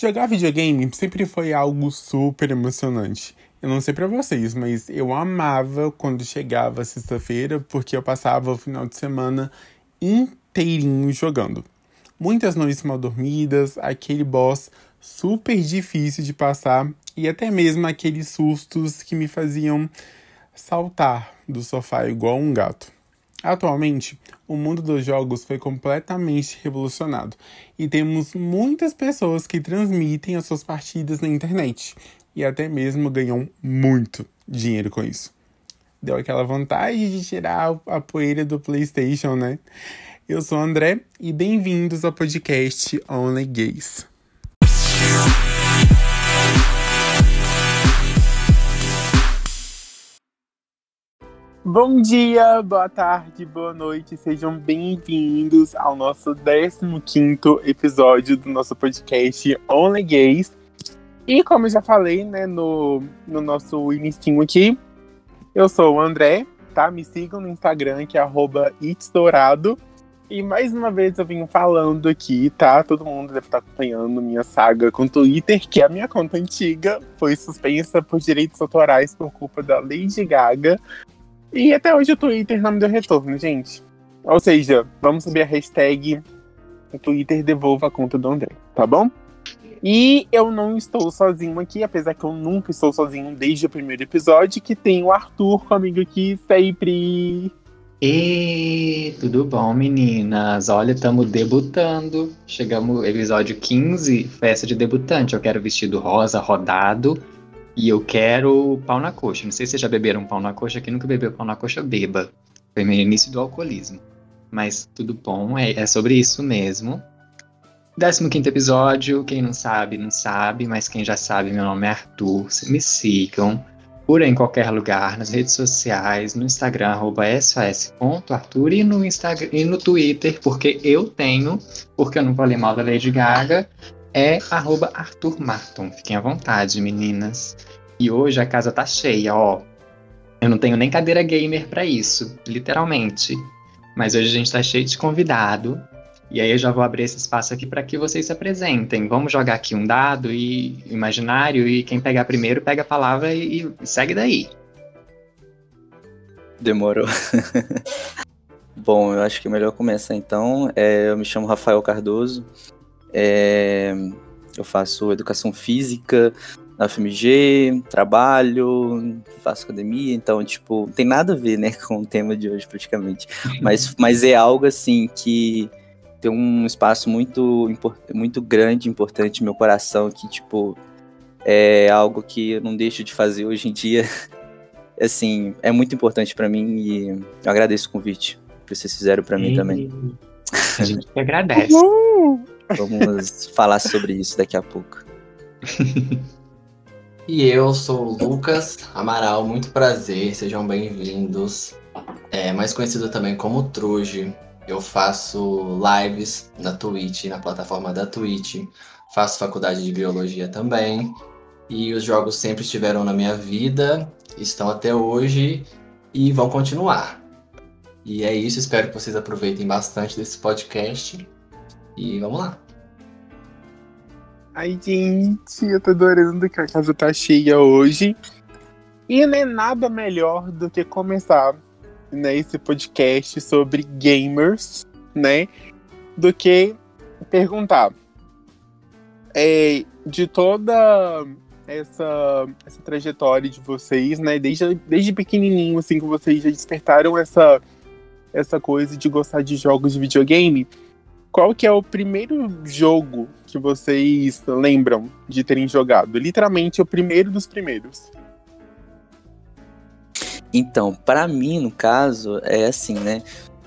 Jogar videogame sempre foi algo super emocionante. Eu não sei para vocês, mas eu amava quando chegava sexta-feira, porque eu passava o final de semana inteirinho jogando. Muitas noites mal dormidas, aquele boss super difícil de passar e até mesmo aqueles sustos que me faziam saltar do sofá igual um gato. Atualmente, o mundo dos jogos foi completamente revolucionado e temos muitas pessoas que transmitem as suas partidas na internet e até mesmo ganham muito dinheiro com isso. Deu aquela vontade de tirar a poeira do PlayStation, né? Eu sou o André e bem-vindos ao podcast Only Gays. Bom dia, boa tarde, boa noite, sejam bem-vindos ao nosso 15 episódio do nosso podcast Only Gays. E como eu já falei, né, no, no nosso início aqui, eu sou o André, tá? Me sigam no Instagram, que é arroba itsdourado. E mais uma vez eu venho falando aqui, tá? Todo mundo deve estar acompanhando minha saga com o Twitter, que é a minha conta antiga foi suspensa por direitos autorais por culpa da Lady Gaga. E até hoje o Twitter não me deu retorno, gente. Ou seja, vamos subir a hashtag o Twitter devolva a conta do André, tá bom? E eu não estou sozinho aqui, apesar que eu nunca estou sozinho desde o primeiro episódio, que tem o Arthur comigo aqui sempre. E tudo bom, meninas? Olha, estamos debutando. Chegamos episódio 15, festa de debutante. Eu quero vestido rosa rodado e eu quero pau na coxa. Não sei se vocês já beberam pau na coxa. Quem nunca bebeu pau na coxa, beba. Foi meu início do alcoolismo. Mas tudo bom, é, é sobre isso mesmo. 15 episódio, quem não sabe, não sabe, mas quem já sabe, meu nome é Arthur. Me sigam por em qualquer lugar, nas redes sociais, no Instagram, arroba sos.arthur e no, Instagram, e no Twitter, porque eu tenho, porque eu não falei mal da Lady Gaga, é arroba Arthur Marton. Fiquem à vontade, meninas. E hoje a casa tá cheia, ó. Eu não tenho nem cadeira gamer para isso, literalmente. Mas hoje a gente tá cheio de convidado. E aí eu já vou abrir esse espaço aqui para que vocês se apresentem. Vamos jogar aqui um dado e imaginário e quem pegar primeiro pega a palavra e, e segue daí. Demorou. Bom, eu acho que melhor começar então. É, eu me chamo Rafael Cardoso. É, eu faço educação física na FMG, trabalho, faço academia, então, tipo, não tem nada a ver, né, com o tema de hoje, praticamente. Mas, mas é algo, assim, que tem um espaço muito, muito grande, importante no meu coração, que, tipo, é algo que eu não deixo de fazer hoje em dia. Assim, é muito importante para mim e eu agradeço o convite que vocês fizeram para mim também. A gente que agradece. Vamos falar sobre isso daqui a pouco. e eu sou o Lucas Amaral, muito prazer, sejam bem-vindos. É, mais conhecido também como Truge. Eu faço lives na Twitch, na plataforma da Twitch. Faço faculdade de biologia também. E os jogos sempre estiveram na minha vida, estão até hoje e vão continuar. E é isso, espero que vocês aproveitem bastante desse podcast. E vamos lá. Ai, gente, eu tô adorando que a casa tá cheia hoje. E não é nada melhor do que começar né, esse podcast sobre gamers, né? Do que perguntar é, de toda essa, essa trajetória de vocês, né? Desde, desde pequenininho, assim, que vocês já despertaram essa, essa coisa de gostar de jogos de videogame. Qual que é o primeiro jogo que vocês lembram de terem jogado? Literalmente, o primeiro dos primeiros. Então, para mim, no caso, é assim, né?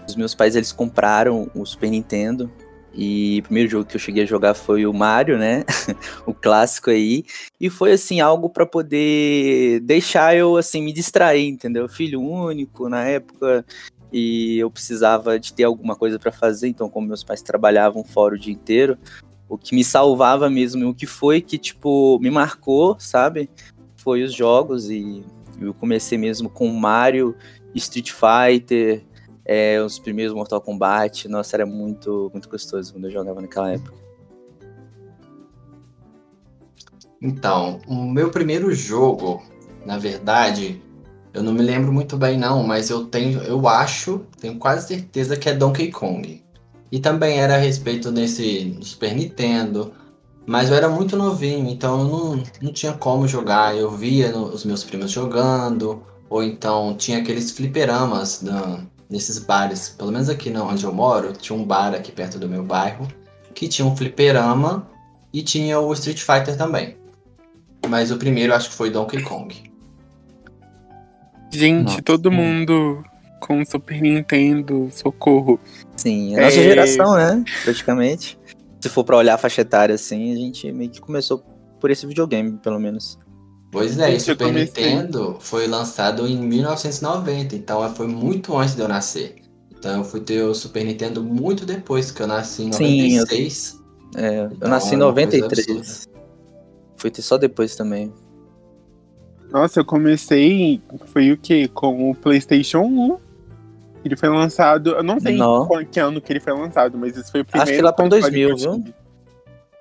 Os meus pais, eles compraram o Super Nintendo e o primeiro jogo que eu cheguei a jogar foi o Mario, né? o clássico aí. E foi assim algo para poder deixar eu assim me distrair, entendeu? Filho único na época e eu precisava de ter alguma coisa para fazer, então como meus pais trabalhavam fora o dia inteiro, o que me salvava mesmo, o que foi que tipo me marcou, sabe? Foi os jogos e eu comecei mesmo com Mario, Street Fighter, é, os primeiros Mortal Kombat. Nossa, era muito, muito gostoso quando eu jogava naquela época. Então, o meu primeiro jogo, na verdade, eu não me lembro muito bem não, mas eu tenho, eu acho, tenho quase certeza que é Donkey Kong. E também era a respeito desse Super Nintendo, mas eu era muito novinho, então eu não, não tinha como jogar. Eu via no, os meus primos jogando, ou então tinha aqueles fliperamas da, nesses bares. Pelo menos aqui onde eu moro, tinha um bar aqui perto do meu bairro que tinha um fliperama e tinha o Street Fighter também. Mas o primeiro acho que foi Donkey Kong. Gente, Nossa, todo mundo com Super Nintendo, socorro. Sim, a nossa É. geração, né? Praticamente. Se for pra olhar a faixa etária assim, a gente meio que começou por esse videogame, pelo menos. Pois é, e eu Super comecei- Nintendo foi lançado em 1990, então foi muito antes de eu nascer. Então eu fui ter o Super Nintendo muito depois, que eu nasci em Sim, eu- 96. É, eu Então, nasci em é uma coisa 93. Fui ter só depois também. Nossa, eu comecei, foi o quê? Com o PlayStation 1. Ele foi lançado, eu não sei Não. qual que ano que ele foi lançado, mas esse foi o primeiro Acho que lá pra console 2000, que eu viu?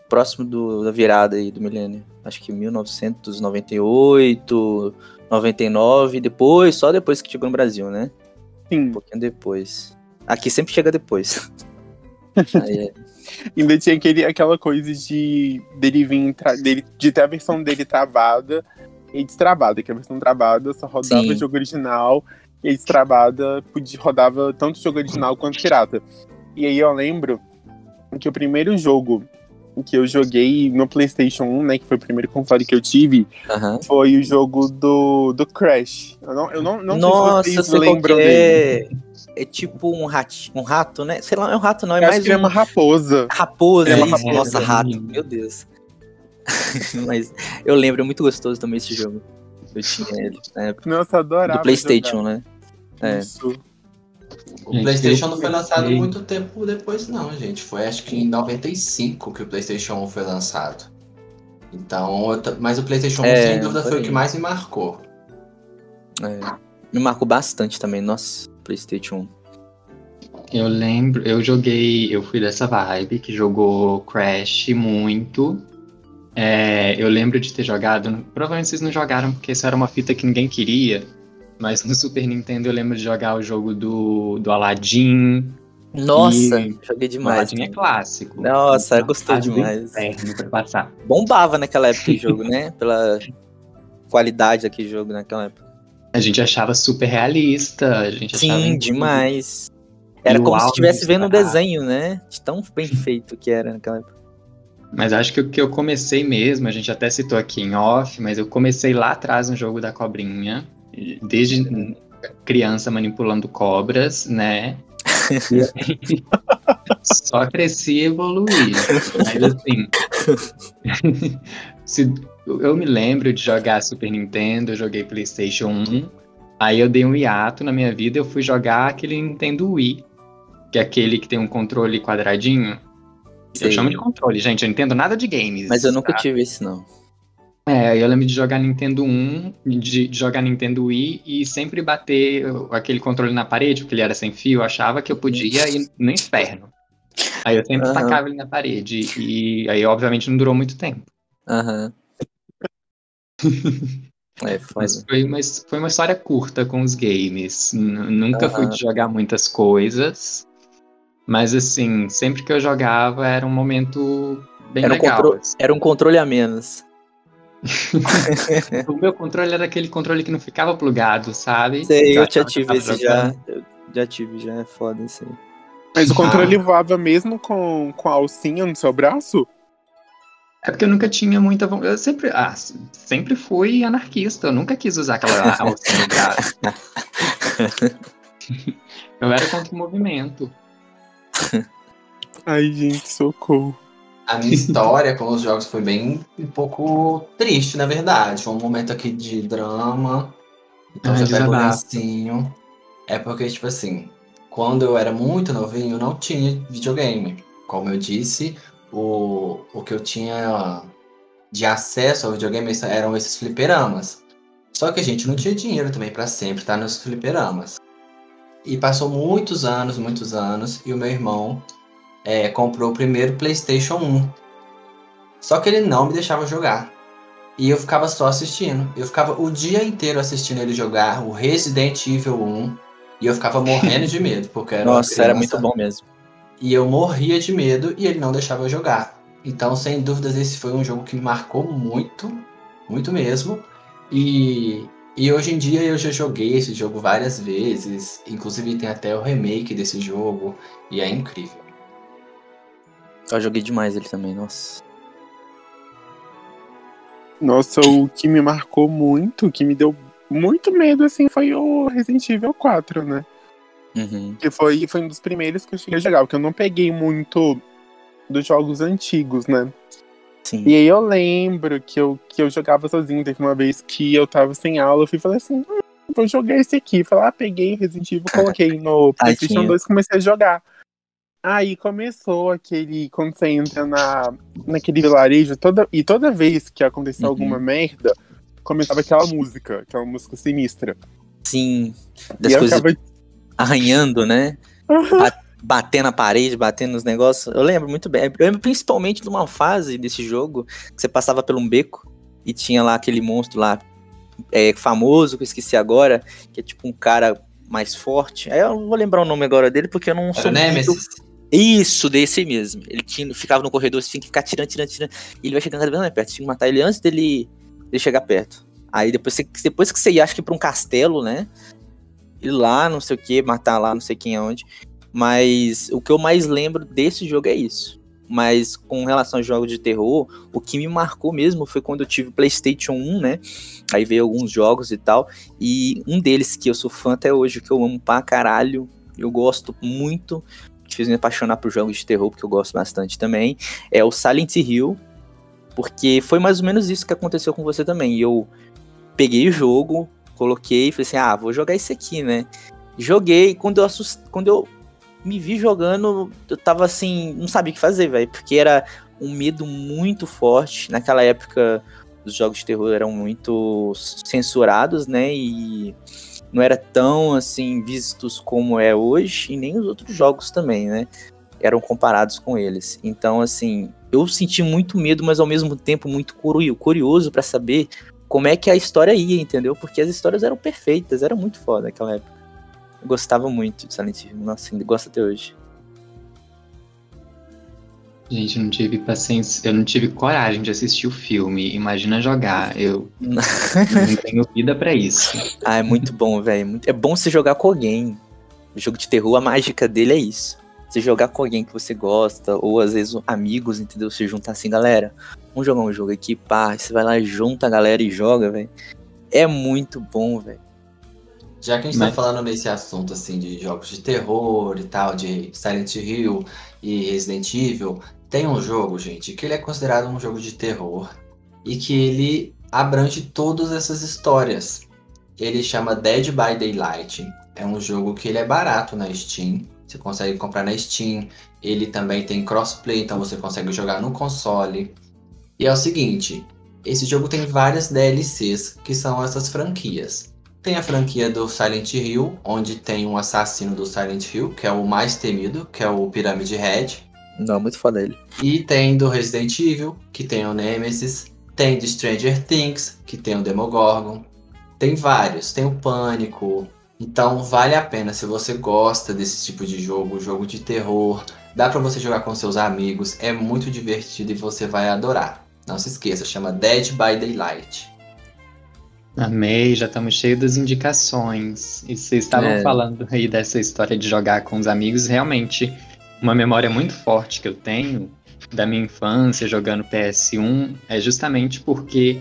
Próximo do, da virada aí do milênio. Acho que 1998, 99, depois, só depois que chegou no Brasil, né? Um Sim, pouquinho depois. Aqui sempre chega depois. Aí é- ainda tinha aquele, aquela coisa de dele vir, dele, de ter a versão dele travada e destravada, que a versão travada só rodava Sim. jogo original e destravada podia, rodava tanto jogo original quanto pirata. E aí eu lembro que o primeiro jogo que eu joguei no PlayStation 1, né, que foi o primeiro console que eu tive, Aham. foi o jogo do, do Crash. Eu não, eu não, não Nossa, sei se vocês lembram que dele. é. É tipo um rato, um rato, né? Sei lá, não é um rato, não. É Eu mais é um uma raposa. raposa. é isso. raposa. Nossa, rato. Meu Deus. Mas eu lembro, é muito gostoso também esse jogo. Eu tinha ele na época. Nossa, adorava. Do PlayStation, jogar. né? É. Isso. O Gente, PlayStation não foi lançado muito tempo depois, não, gente. Foi acho que em 95 que o PlayStation 1 foi lançado. Então, mas o PlayStation 1 É, sem dúvida por foi o que mais me marcou. É. Me marcou bastante também. Nossa, PlayStation 1. Eu lembro, eu joguei, eu fui dessa vibe que jogou Crash muito. É, eu lembro de ter jogado, provavelmente vocês não jogaram porque isso era uma fita que ninguém queria, mas no Super Nintendo eu lembro de jogar o jogo do, do Aladdin. Nossa, E- joguei O demais. Aladdin é clássico. Nossa, Então, gostou fase do demais. inferno pra passar. Bombava naquela época o jogo, né? Pela qualidade daquele jogo naquela época. A gente achava super realista, a gente achava Sim, incrível. demais. Era o como se estivesse vendo um desenho, né? De tão bem feito que era naquela época. Mas acho que o que eu comecei mesmo, a gente até citou aqui em off, mas eu comecei lá atrás no jogo da cobrinha, desde criança manipulando cobras, né? Só cresci e evoluí. Mas assim, se, eu me lembro de jogar Super Nintendo, eu joguei PlayStation 1, aí eu dei um hiato na minha vida, eu fui jogar aquele Nintendo Wii, que é aquele que tem um controle quadradinho. Eu chamo de controle, gente. Eu não entendo nada de games. Mas eu nunca tá? tive esse, não. É, eu lembro de jogar Nintendo 1, de, de jogar Nintendo Wii e sempre bater aquele controle na parede, porque ele era sem fio. Eu achava que eu podia ir no inferno. Aí eu sempre Aham. tacava ele na parede. E aí, obviamente, não durou muito tempo. Aham. É, foda. Mas foi uma, foi uma história curta com os games. N- nunca fui Aham. de jogar muitas coisas. Mas, assim, sempre que eu jogava era um momento bem Era um, legal. contro- assim. era um controle a menos. O meu controle era aquele controle que não ficava plugado, sabe? Sei, eu já que tive esse jogando. já. Eu já tive, já é foda isso aí. Mas o controle Ah. voava mesmo com, com a alcinha no seu braço? É porque eu nunca tinha muita vontade. Eu sempre, ah, sempre fui anarquista. Eu nunca quis usar aquela alça no braço. Eu era contra o movimento. Ai, gente, socorro. A minha história com os jogos foi bem um pouco triste, na verdade. Foi um momento aqui de drama. Então Ai, já pega o desabafo. lencinho. É porque, tipo assim, quando eu era muito novinho, eu não tinha videogame. Como eu disse, o, o que eu tinha de acesso ao videogame eram esses fliperamas. Só que a gente não tinha dinheiro também pra sempre estar nos fliperamas. E passou muitos anos, muitos anos, e o meu irmão é, comprou o primeiro PlayStation 1. Só que ele não me deixava jogar. E eu ficava só assistindo. Eu ficava o dia inteiro assistindo ele jogar o Resident Evil 1. E eu ficava morrendo de medo, porque era Nossa, era muito bom mesmo. E eu morria de medo e ele não deixava eu jogar. Então, sem dúvidas, esse foi um jogo que me marcou muito, muito mesmo. E, e hoje em dia eu já joguei esse jogo várias vezes. Inclusive tem até o remake desse jogo. E é incrível. Eu joguei demais ele também, nossa. Nossa, o que me marcou muito, o que me deu muito medo, assim, foi o Resident Evil 4, né? Uhum. Que foi, foi um dos primeiros que eu cheguei a jogar, porque eu não peguei muito dos jogos antigos, né? Sim. E aí eu lembro que eu, que eu jogava sozinho. Teve uma vez que eu tava sem aula, eu fui falei assim, hum, vou jogar esse aqui. Falei, ah, peguei Resident Evil, coloquei no PlayStation Tadinho. 2 e comecei a jogar. Aí começou aquele. Quando você entra na, naquele vilarejo, toda, e toda vez que acontecia Uhum. alguma merda, começava aquela música, aquela música sinistra. Sim. Das e coisas ficava. arranhando, né? Ba- Bater na parede, batendo nos negócios. Eu lembro muito bem. Eu lembro principalmente de uma fase desse jogo que você passava por um beco e tinha lá aquele monstro lá é, famoso, que eu esqueci agora, que é tipo um cara mais forte. Aí eu não vou lembrar o nome agora dele porque eu não Era sou muito... Nemesis. Isso, desse mesmo. Ele tinha, ficava no corredor, você tinha que ficar tirando, tirando, tirando. E ele vai chegando cada vez mais perto. Você tinha que matar ele antes dele, dele chegar perto. Aí depois, você, depois que você ia, acho que pra um castelo, né? Ir lá, não sei o que, matar lá, não sei quem aonde. Mas o que eu mais lembro desse jogo é isso. Mas com relação aos jogos de terror, o que me marcou mesmo foi quando eu tive PlayStation 1, né? Aí veio alguns jogos e tal. E um deles que eu sou fã até hoje, que eu amo pra caralho, eu gosto muito, que fez me apaixonar por jogos de terror, porque eu gosto bastante também, é o Silent Hill. Porque foi mais ou menos isso que aconteceu com você também. Eu peguei o jogo, coloquei e falei assim: ah, vou jogar esse aqui, né? Joguei, quando eu assust... quando eu me vi jogando, eu tava assim, não sabia o que fazer, velho, porque era um medo muito forte. Naquela época, os jogos de terror eram muito censurados, né? E não era tão assim vistos como é hoje, e nem os outros jogos também, né? Eram comparados com eles. Então, assim, eu senti muito medo, mas ao mesmo tempo muito curio- curioso pra saber como é que a história ia, entendeu? Porque as histórias eram perfeitas, era muito foda naquela época. Eu gostava muito de Silent Hill, nossa, ainda gosto até hoje. Gente, eu não tive paciência, eu não tive coragem de assistir o filme. Imagina jogar. Eu não tenho vida pra isso. Ah, é muito bom, velho. Muito- É bom você jogar com alguém. O jogo de terror, a mágica dele é isso. Você jogar com alguém que você gosta, ou às vezes amigos, entendeu? Você juntar assim, galera, vamos jogar um jogo aqui, pá. Você vai lá, junta a galera e joga, velho. É muito bom, velho. Já que a gente Mas- tá falando nesse assunto assim de jogos de terror e tal, de Silent Hill e Resident Evil, tem um jogo, gente, que ele é considerado um jogo de terror e que ele abrange todas essas histórias. Ele chama Dead by Daylight. É um jogo que ele é barato na Steam. Você consegue comprar na Steam. Ele também tem crossplay, então você consegue jogar no console. E é o seguinte, esse jogo tem várias DLCs, que são essas franquias. Tem a franquia do Silent Hill, onde tem um assassino do Silent Hill, que é o mais temido, que é o Pyramid Head. Não, muito foda ele. E tem do Resident Evil, que tem o Nemesis. Tem do Stranger Things, que tem o Demogorgon. Tem vários, tem o Pânico. Então vale a pena se você gosta desse tipo de jogo, jogo de terror. Dá pra você jogar com seus amigos, é muito divertido e você vai adorar. Não se esqueça, chama Dead by Daylight. Amei, já estamos cheios das indicações. E vocês estavam É. falando aí dessa história de jogar com os amigos, realmente uma memória muito forte que eu tenho da minha infância jogando PS1 é justamente porque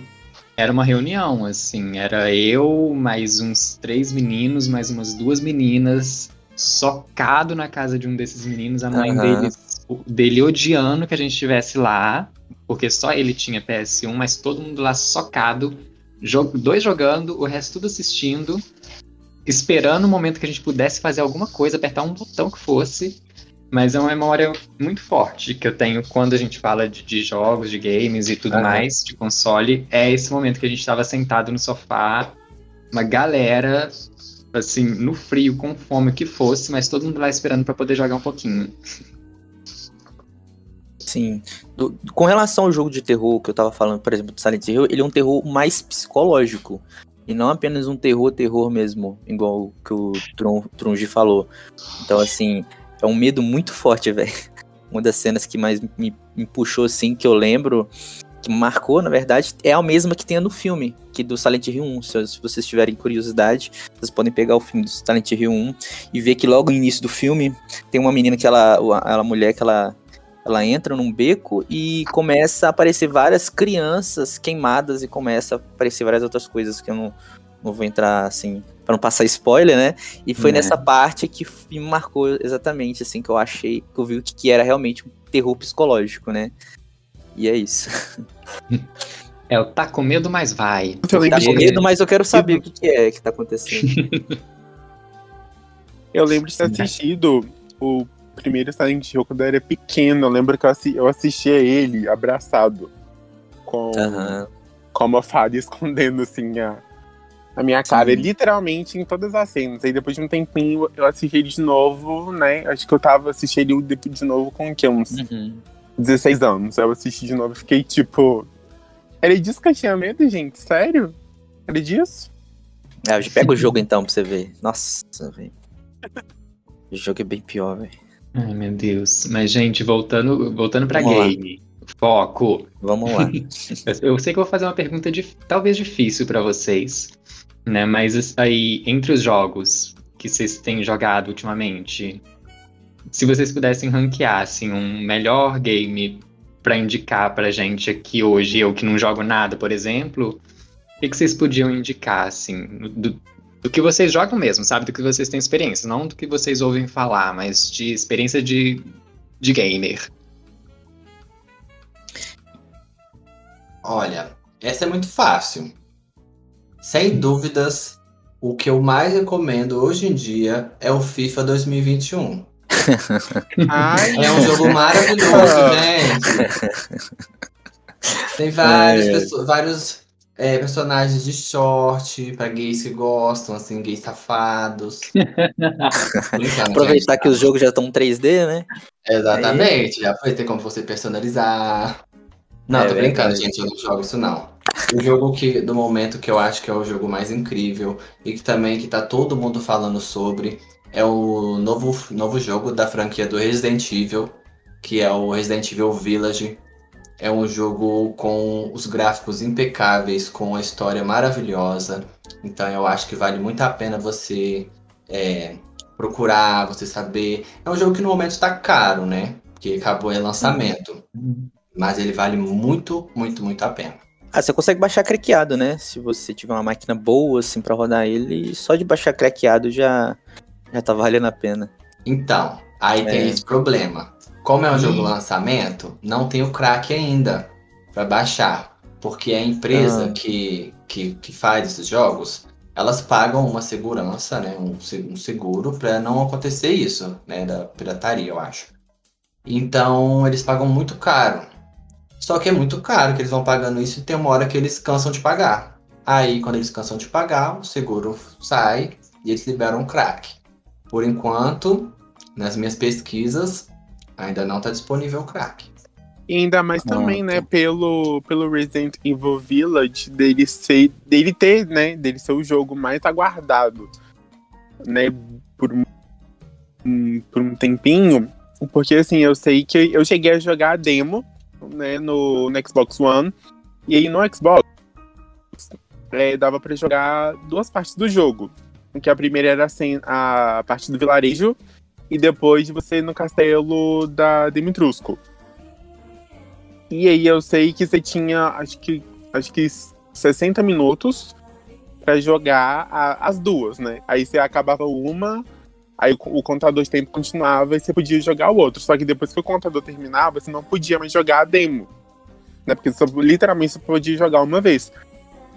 era uma reunião, assim, era eu, mais uns três meninos, mais umas duas meninas, socado na casa de um desses meninos, a mãe Aham. deles, dele odiando que a gente estivesse lá, porque só ele tinha PS1, mas todo mundo lá socado, jo- dois jogando, o resto tudo assistindo, esperando o momento que a gente pudesse fazer alguma coisa, apertar um botão que fosse. Mas é uma memória muito forte que eu tenho quando a gente fala de, de jogos, de games e tudo Aham. mais, de console. É esse momento que a gente estava sentado no sofá, uma galera, assim, no frio, com fome, o que fosse, mas todo mundo lá esperando para poder jogar um pouquinho. Sim. Do- com relação ao jogo de terror que eu tava falando, por exemplo, do Silent Hill, ele é um terror mais psicológico. E não apenas um terror, terror mesmo, igual o que o Tron, Trunji falou. Então, assim, é um medo muito forte, velho. Uma das cenas que mais me, me puxou, assim, que eu lembro, que marcou, na verdade, é a mesma que tem no filme, que do Silent Hill 1. Se, se vocês tiverem curiosidade, vocês podem pegar o filme do Silent Hill 1 e ver que logo no início do filme tem uma menina que ela, ela mulher que ela ela entra num beco e começa a aparecer várias crianças queimadas e começa a aparecer várias outras coisas que eu não, não vou entrar assim para não passar spoiler, né? E foi Né. nessa parte que me marcou exatamente assim que eu achei que eu vi que, que era realmente um terror psicológico, né? E é isso. É o tá com medo, mas vai. Eu Tá com medo, mas eu quero saber o que, que é que tá acontecendo. eu lembro de ter assistido o primeiro Silent Hill quando eu era pequeno. Eu lembro que eu, assi- eu assistia ele abraçado. Com, com a almofada escondendo assim a, a minha cara. Sim. Literalmente em todas as cenas. Aí depois de um tempinho eu assisti ele de novo, né? Acho que eu tava assistindo ele de- novo com o quê? Uns Uhum. 16 anos. Eu assisti de novo e fiquei tipo. Era disso que eu tinha medo, gente? Sério? Era disso? Ah, pega o jogo então pra você ver. Nossa, velho. O jogo é bem pior, velho. Ai, meu Deus. Mas, gente, voltando, voltando pra Vamos lá. game. Foco. Vamos lá. Eu, sei que eu vou fazer uma pergunta dif- talvez difícil pra vocês, né? Mas aí, entre os jogos que vocês têm jogado ultimamente, se vocês pudessem ranquear assim, um melhor game pra indicar pra gente aqui hoje, eu que não jogo nada, por exemplo, o que, que vocês podiam indicar, assim, do, do que vocês jogam mesmo, sabe? Do que vocês têm experiência, não do que vocês ouvem falar, mas de experiência de, de gamer. Olha, essa é muito fácil. Sem dúvidas, o que eu mais recomendo hoje em dia é o FIFA 2021. Ai, É um jogo maravilhoso, gente. Tem vários, Ai, ai. perso- vários é, personagens de short pra gays que gostam, assim, gays safados. Aproveitar que os jogos já estão 3D, né? Exatamente, já foi ter como você personalizar. Não, É tô brincando, verdade. gente, eu não jogo isso não. O jogo que, do momento que eu acho que é o jogo mais incrível e que também que tá todo mundo falando sobre é o novo, novo jogo da franquia do Resident Evil, que é o Resident Evil Village. É um jogo com os gráficos impecáveis, com a história maravilhosa. Então eu acho que vale muito a pena você é, procurar, você saber. É um jogo que no momento tá caro, né? Porque acabou em lançamento. Mas ele vale muito, muito, muito a pena. Ah, você consegue baixar craqueado, né? Se você tiver uma máquina boa, assim, pra rodar ele, só de baixar craqueado já, já tá valendo a pena. Então, aí tem É. esse problema. Como é um Ih. jogo lançamento, não tem o crack ainda para baixar. Porque a empresa Ah. que, que, que faz esses jogos, elas pagam uma segurança, né? Um, um seguro para não acontecer isso, né? Da pirataria, eu acho. Então, eles pagam muito caro. Só que é muito caro que eles vão pagando isso e tem uma hora que eles cansam de pagar. Aí, quando eles cansam de pagar, o seguro sai e eles liberam o crack. Por enquanto, nas minhas pesquisas, ainda não está disponível o crack. E ainda mais Ah, também, né, tá. pelo, pelo Resident Evil Village, dele ser. dele ter, né? Dele ser o jogo mais aguardado, né? Por um, por um tempinho. Porque assim, eu sei que eu cheguei a jogar a demo, né, no, no Xbox One. E aí no Xbox é, dava pra jogar duas partes do jogo. Que a primeira era assim, a parte do vilarejo, e depois você no castelo da Dimitrusco. E aí eu sei que você tinha, acho que, acho que 60 minutos pra jogar a- as duas, né? Aí você acabava uma, aí o, o contador de tempo continuava e você podia jogar o outro. Só que depois que o contador terminava, você não podia mais jogar a demo. Né? Porque você literalmente você podia jogar uma vez.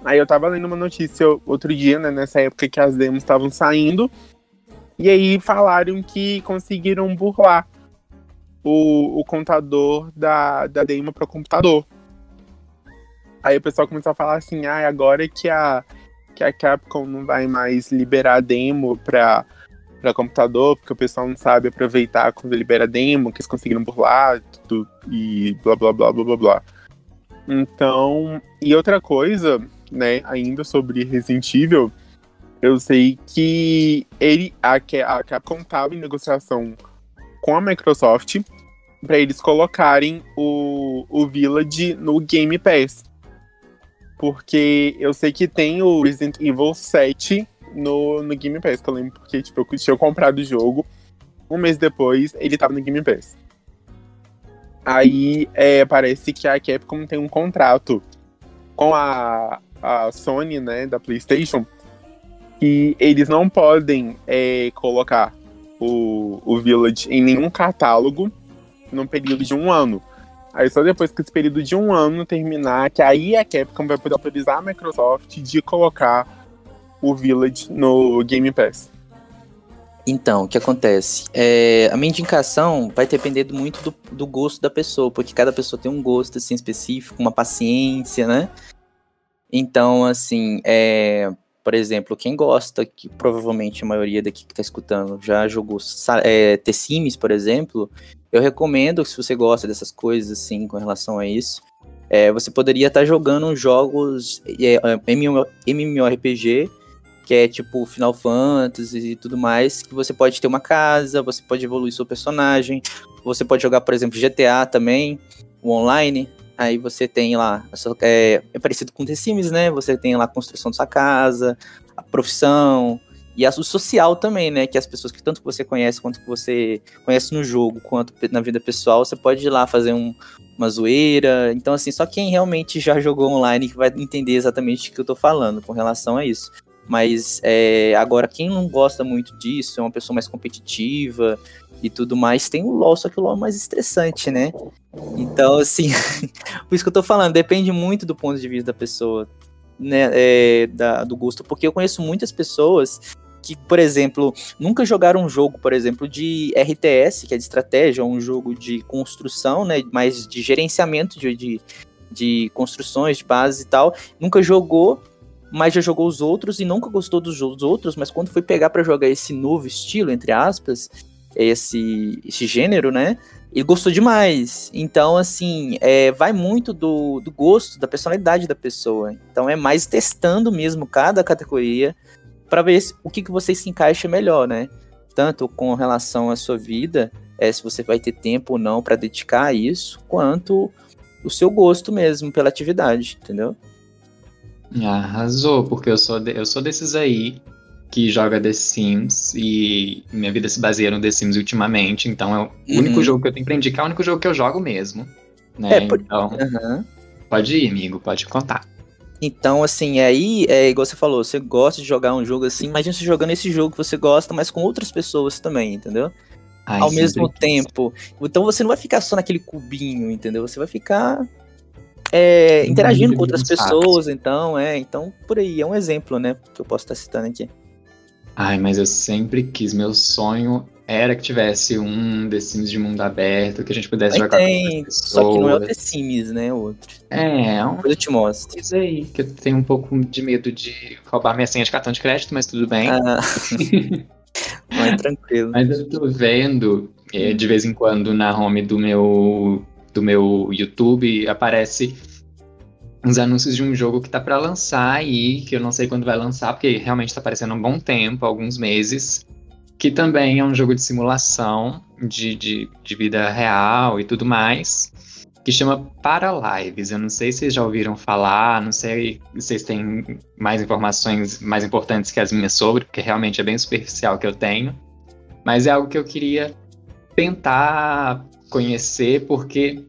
Aí eu tava lendo uma notícia outro dia, né? Nessa época que as demos estavam saindo. E aí falaram que conseguiram burlar o, o contador da, da demo para computador. Aí o pessoal começou a falar assim, ah, agora que a, que a Capcom não vai mais liberar demo para para computador, porque o pessoal não sabe aproveitar quando libera demo, que eles conseguiram burlar tudo, e blá blá blá blá blá blá. Então, e outra coisa, né, ainda sobre Resident Evil, eu sei que ele, a, a Capcom estava em negociação com a Microsoft para eles colocarem o, o Village no Game Pass. Porque eu sei que tem o Resident Evil 7 no, no Game Pass, que eu lembro porque tipo, eu tinha comprado o jogo. Um mês depois, ele tava no Game Pass. Aí é, parece que a Capcom tem um contrato com a, a Sony, né, da PlayStation, que eles não podem é, colocar o, o Village em nenhum catálogo num período de um ano. Aí só depois que esse período de um ano terminar, que aí a Capcom vai poder autorizar a Microsoft de colocar o Village no Game Pass. Então, o que acontece? É, a minha indicação vai depender muito do, do, gosto da pessoa, porque cada pessoa tem um gosto assim, específico, uma paciência, né? Então, assim, é, por exemplo, quem gosta, que provavelmente a maioria daqui que está escutando já jogou é, The Sims, por exemplo, eu recomendo se você gosta dessas coisas, assim, com relação a isso, é, você poderia estar tá jogando jogos é, MMORPG, que é tipo Final Fantasy e tudo mais, que você pode ter uma casa, você pode evoluir seu personagem, você pode jogar, por exemplo, GTA também, o online, Aí você tem lá, é, é parecido com The Sims, né? Você tem lá a construção da sua casa, a profissão e o social também, né? Que as pessoas que tanto você conhece quanto que você conhece no jogo, quanto na vida pessoal, você pode ir lá fazer um, uma zoeira. Então, assim, só quem realmente já jogou online que vai entender exatamente o que eu tô falando com relação a isso. Mas é, agora, quem não gosta muito disso, é uma pessoa mais competitiva e tudo mais, tem o LoL, só que o LoL é mais estressante, né? Então, assim, por isso que eu tô falando, depende muito do ponto de vista da pessoa, né? É, da, do gosto, porque eu conheço muitas pessoas que, por exemplo, nunca jogaram um jogo, por exemplo, de RTS, que é de estratégia, um jogo de construção, né? Mais de gerenciamento de, de, de construções, de bases e tal. Nunca jogou mas já jogou os outros e nunca gostou dos outros, mas quando foi pegar para jogar esse novo estilo, entre aspas, esse, esse gênero, né? Ele gostou demais. Então, assim, é, vai muito do, do gosto, da personalidade da pessoa. Então, é mais testando mesmo cada categoria para ver o que, que você se encaixa melhor, né? Tanto com relação à sua vida, é, se você vai ter tempo ou não para dedicar a isso, quanto o seu gosto mesmo pela atividade, entendeu? Arrasou, porque eu sou, de, eu sou desses aí que joga The Sims e minha vida se baseia no The Sims ultimamente, então é o uhum. único jogo que eu tenho pra indicar, é o único jogo que eu jogo mesmo. Né? É, por... Então, uhum. pode ir, amigo, pode contar. Então, assim, aí, é igual você falou, você gosta de jogar um jogo assim, imagina você jogando esse jogo que você gosta, mas com outras pessoas também, entendeu? Ai, Ao mesmo tempo. Então você não vai ficar só naquele cubinho, entendeu? Você vai ficar é, interagindo com outras pessoas, então, é. Então, por aí, é um exemplo, né? Que eu posso estar citando aqui. Ai, mas eu sempre quis, meu sonho era que tivesse um The Sims de mundo aberto, que a gente pudesse jogar tem, com pessoas. Só que não é o The Sims, né? Outro. É, é um. eu te mostro. Diz aí, que eu tenho um pouco de medo de roubar minha senha de cartão de crédito, mas tudo bem. Ah. mas tranquilo. Mas eu tô vendo, é, de vez em quando, na home do meu do meu YouTube aparece uns anúncios de um jogo que tá para lançar aí, que eu não sei quando vai lançar, porque realmente tá aparecendo há um bom tempo, alguns meses, que também é um jogo de simulação de, de, de vida real e tudo mais, que chama Paralives. Eu não sei se vocês já ouviram falar, não sei se vocês têm mais informações mais importantes que as minhas sobre, porque realmente é bem superficial que eu tenho, mas é algo que eu queria tentar conhecer, porque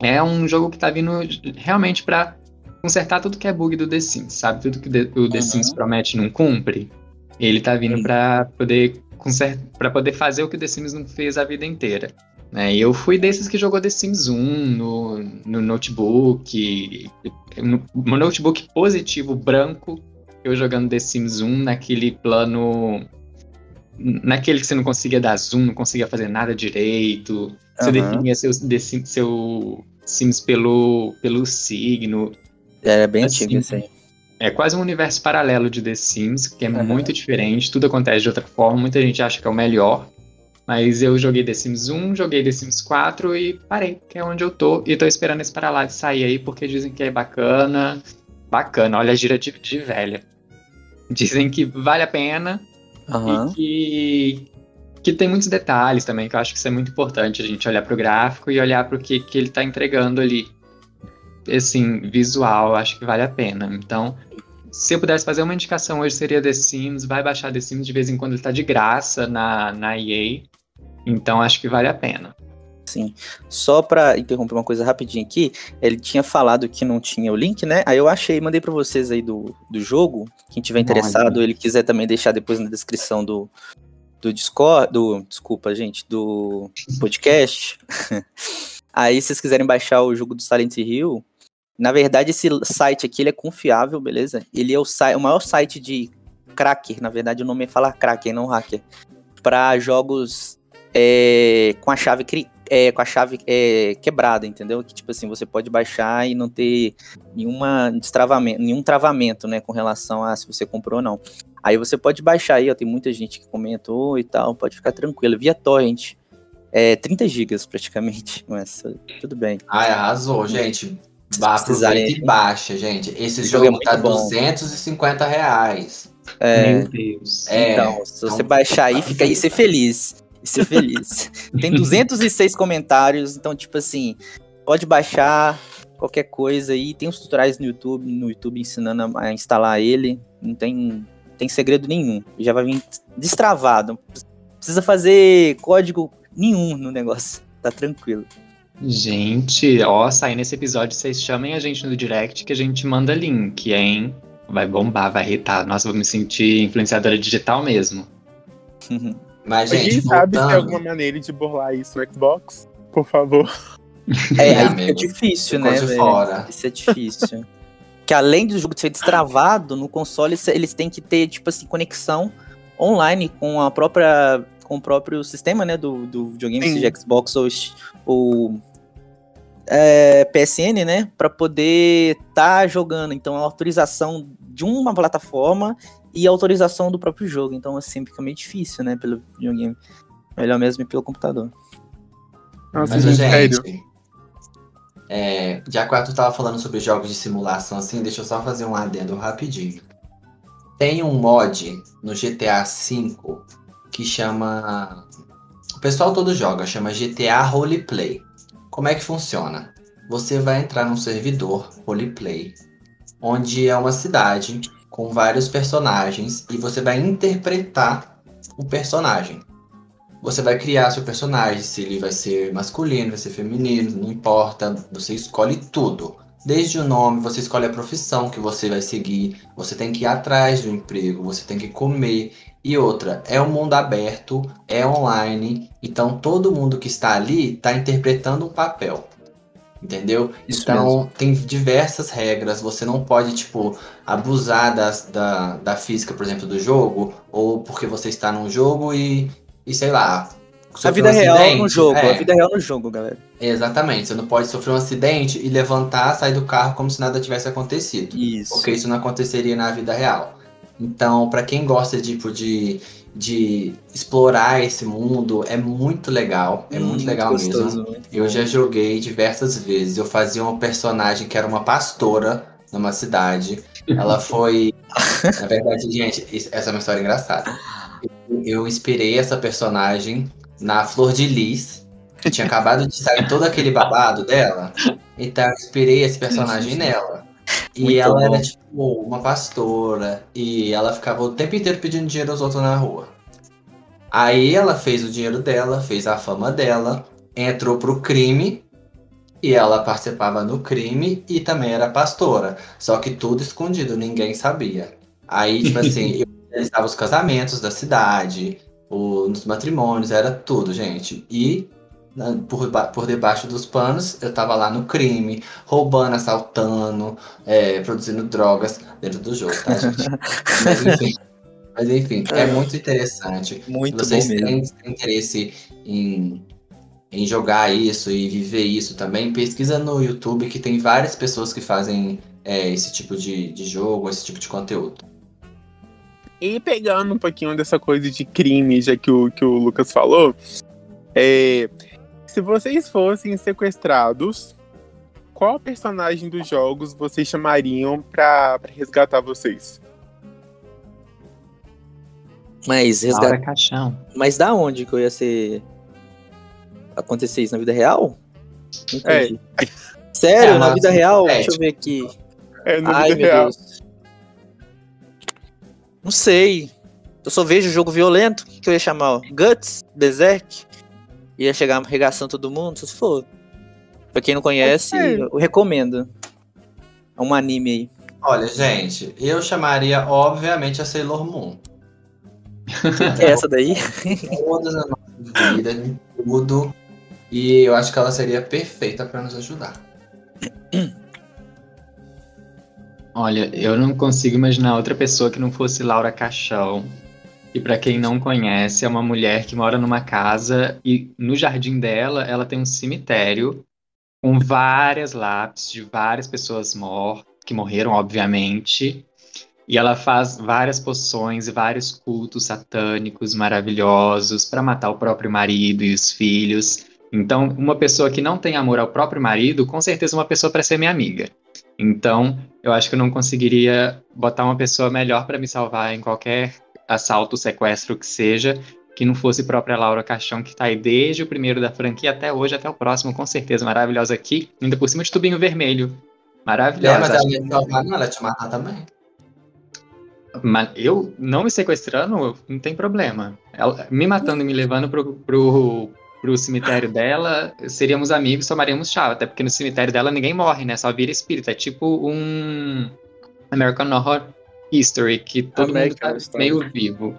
é um jogo que tá vindo realmente para consertar tudo que é bug do The Sims, sabe? Tudo que o The uhum. Sims promete não cumpre. Ele tá vindo para poder para poder fazer o que o The Sims não fez a vida inteira. Né? E eu fui desses que jogou The Sims 1 no, no notebook, no, no notebook positivo branco, eu jogando The Sims 1 naquele plano naquele que você não conseguia dar zoom, não conseguia fazer nada direito. Você uhum. definia seu, seu Sims pelo, pelo signo. Era bem assim, antigo isso aí. É quase um universo paralelo de The Sims, que é Aham. muito diferente, tudo acontece de outra forma, muita gente acha que é o melhor. Mas eu joguei The Sims 1, joguei The Sims 4 e parei, que é onde eu tô. E tô esperando esse para lá de sair aí, porque dizem que é bacana. Bacana, olha a gira de, de velha. Dizem que vale a pena Aham. e que, que tem muitos detalhes também, que eu acho que isso é muito importante, a gente olhar pro gráfico e olhar pro que, que ele tá entregando ali. Assim, visual, acho que vale a pena. Então, se eu pudesse fazer uma indicação hoje seria The Sims, vai baixar The Sims de vez em quando ele tá de graça na, na EA. Então acho que vale a pena. Sim. Só pra interromper uma coisa rapidinho aqui, ele tinha falado que não tinha o link, né? Aí eu achei, mandei pra vocês aí do, do jogo. Quem tiver interessado, ele quiser também deixar depois na descrição do, do Discord, do, desculpa, gente, do podcast. aí se vocês quiserem baixar o jogo do Silent Hill, na verdade esse site aqui ele é confiável, beleza? Ele é o, o maior site de cracker, na verdade o nome é falar cracker, não hacker, para jogos é, com a chave cri- é, com a chave é, quebrada, entendeu? Que tipo assim, você pode baixar e não ter nenhuma destravamento, nenhum travamento, né, com relação a se você comprou ou não. Aí você pode baixar aí, ó, tem muita gente que comentou e tal, pode ficar tranquilo, via torrent. É 30 gigas praticamente, mas tudo bem. Ai, arrasou, gente. Aproveita e baixa, gente. Esse Esse jogo é jogo tá muito bom. 250 reais. É, Meu Deus. É, então, se você então- baixar aí, fica aí ser feliz. E ser feliz. Tem 206 comentários, então, tipo assim, pode baixar qualquer coisa aí. Tem os tutoriais no YouTube, no YouTube ensinando a, a instalar ele. Não tem, tem segredo nenhum. Já vai vir destravado. Não precisa fazer código nenhum no negócio. Tá tranquilo. Gente, ó, saindo esse episódio, vocês chamem a gente no direct que a gente manda link, hein? Vai bombar, vai irritar. Nossa, vou me sentir influenciadora digital mesmo. Mas, Alguém gente, sabe se tem voltando, alguma maneira de burlar isso no Xbox? Por favor. É, É, aí amigo. fica difícil, né, fora. Isso é difícil. que além do jogo ser destravado, no console eles- têm que ter, tipo assim, conexão online com a própria. com o próprio sistema, né? Do, do videogame, Sim. seja Xbox ou, ou é, PSN, né? Pra poder estar jogando. Então, a autorização de uma plataforma e autorização do próprio jogo. Então, assim, fica meio difícil, né? Pelo videogame. Melhor mesmo pelo computador. Nossa, Mas, gente, é, já que Arthur tava falando sobre jogos de simulação assim, deixa eu só fazer um adendo rapidinho. Tem um mod no GTA V que chama. O pessoal todo joga, chama GTA Roleplay. Como é que funciona? Você vai entrar num servidor roleplay, onde é uma cidade com vários personagens e você vai interpretar o personagem. Você vai criar seu personagem, se ele vai ser masculino, vai ser feminino, não importa, você escolhe tudo. Desde o nome, você escolhe a profissão que você vai seguir, você tem que ir atrás do emprego, você tem que comer. E outra, é um mundo aberto, é online, então todo mundo que está ali está interpretando um papel. Entendeu? Isso então tem diversas regras, você não pode, tipo, abusar das, da, da física, por exemplo, do jogo, ou porque você está num jogo e, e sei lá. A vida um real acidente. no jogo, É. a vida real no jogo, galera. Exatamente, você não pode sofrer um acidente e levantar, sair do carro como se nada tivesse acontecido. Isso. Porque isso não aconteceria na vida real. Então, pra quem gosta tipo, de, de explorar esse mundo, é muito legal. É muito, legal mesmo. Muito Eu já joguei diversas vezes. Eu fazia uma personagem que era uma pastora numa cidade. Ela foi. Na verdade, gente, essa é uma história engraçada. Eu- Eu inspirei essa personagem na Flor de Lis, que tinha acabado de sair todo aquele babado dela. Então eu inspirei esse personagem nela. E Muito ela era bom. tipo uma pastora. E ela ficava o tempo inteiro pedindo dinheiro aos outros na rua. Aí ela fez o dinheiro dela, fez a fama dela, entrou pro crime e ela participava no crime e também era pastora. Só que tudo escondido, ninguém sabia. Aí, tipo assim, eu realizava os casamentos da cidade, o, nos matrimônios, era tudo, gente. E por, por debaixo dos panos, eu tava lá no crime, roubando, assaltando, é, produzindo drogas dentro do jogo, tá, gente? Mas enfim, mas, enfim é muito interessante. Muito Se vocês bom mesmo. têm, têm interesse em, em jogar isso e viver isso também, pesquisa no YouTube que tem várias pessoas que fazem é, esse tipo de, de jogo, esse tipo de conteúdo. E pegando um pouquinho dessa coisa de crime, já que o, que o Lucas falou, é, se vocês fossem sequestrados, qual personagem dos jogos vocês chamariam pra, pra resgatar vocês? Mas resgatar. Caixão. Mas da onde que eu ia ser. acontecer isso na vida real? Não entendi. Sério, É, na mas- vida real? é, Deixa eu ver aqui. É, no Ai, vida meu real. Deus. Não sei. Eu só vejo jogo violento. O que, que eu ia chamar? ó? Guts? Berserk? Ia chegar arregaçando todo mundo? Se for. Pra quem não conhece, É. eu recomendo. É um anime aí. Olha, gente, eu chamaria, obviamente, a Sailor Moon. Que é essa daí? Todas as nossas vidas, em tudo. E eu acho que ela seria perfeita pra nos ajudar. Olha, eu não consigo imaginar outra pessoa que não fosse Laura Caixão. E pra quem não conhece, é uma mulher que mora numa casa e no jardim dela ela tem um cemitério com várias lápis de várias pessoas mor que morreram, obviamente. E ela faz várias poções e vários cultos satânicos maravilhosos para matar o próprio marido e os filhos. Então, uma pessoa que não tem amor ao próprio marido, com certeza uma pessoa para ser minha amiga. Então, eu acho que eu não conseguiria botar uma pessoa melhor para me salvar em qualquer assalto, sequestro que seja, que não fosse própria Laura Caixão, que tá aí desde o primeiro da franquia até hoje, até o próximo, com certeza, maravilhosa aqui, ainda por cima de tubinho vermelho. Maravilhosa. É, mas ela ia te salvar, não, ela te matar também. Mas eu não me sequestrando, não tem problema. Ela, me matando e me levando pro, pro, pro cemitério dela, seríamos amigos, tomaríamos chá. Até porque no cemitério dela ninguém morre, né? Só vira espírito. É tipo um American Horror History, que todo American mundo tá Story. meio vivo.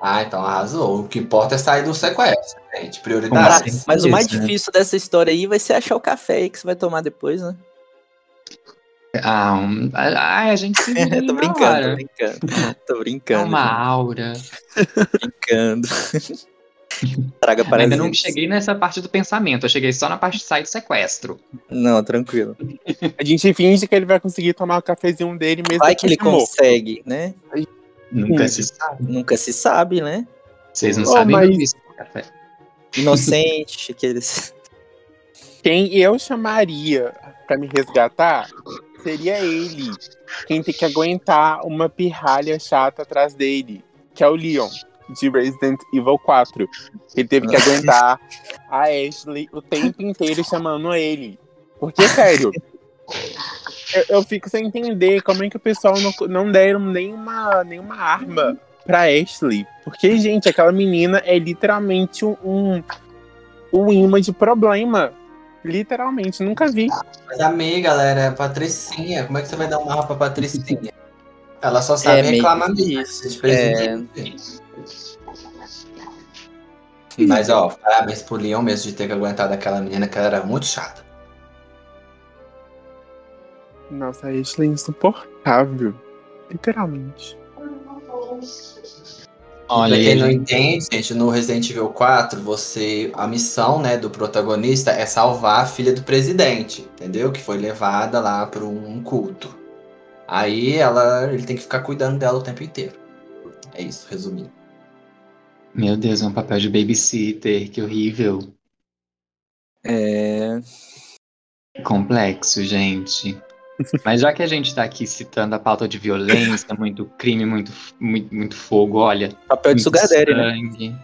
Ah, então arrasou. O que importa é sair do sequestro, gente. Prioridade. assim? Mas o mais Isso, né? difícil dessa história aí vai ser achar o café aí que você vai tomar depois, né? Ah, um, ai, a gente se vira tô brincando, tô brincando. Tô É brincando. uma aura. brincando. Traga para Ainda não cheguei nessa parte do pensamento, eu cheguei só na parte de sair do sequestro. Não, tranquilo. A gente finge que ele vai conseguir tomar o cafezinho dele mesmo Vai que ele morto. consegue, né? Nunca Sim. se sabe. Nunca se sabe, né? Vocês não Oh, sabem mas- isso, café. Inocente, aqueles. Quem eu chamaria pra me resgatar seria ele. Quem tem que aguentar uma pirralha chata atrás dele, que é o Leon, de Resident Evil 4. Ele teve que aguentar a Ashley o tempo inteiro chamando ele. Porque, sério, eu, eu fico sem entender como é que o pessoal não, não deram nenhuma, nenhuma arma pra Ashley. Porque, gente, aquela menina é literalmente um, um, imã de problema. Literalmente, nunca vi. Mas amiga, ela era Patricinha. Como é que você vai dar uma arma pra Patricinha? Ela só sabe É, reclamar mesmo. presentes. É. Mas, ó, parabéns pro Leon mesmo de ter que aguentado aquela menina que ela era muito chata. Nossa, a Ashley é insuportável. Literalmente. Olha, pra quem a não entende, gente, no Resident Evil 4, você. A missão, né, do protagonista é salvar a filha do presidente, entendeu? Que foi levada lá para um culto. Aí ela. ele tem que ficar cuidando dela o tempo inteiro. É isso, resumindo. Meu Deus, é um papel de babysitter, que horrível. É. Complexo, gente. Mas já que a gente tá aqui citando a pauta de violência, muito crime, muito, muito, muito fogo, olha. Papel de sugar daddy, né?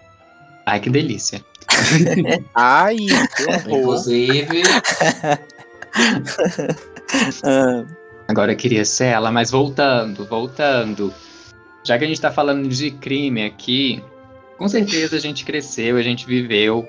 Ai, que delícia. Ai, que. Inclusive, Ah, Agora eu queria ser ela, mas voltando, voltando. Já que a gente tá falando de crime aqui, com certeza a gente cresceu, a gente viveu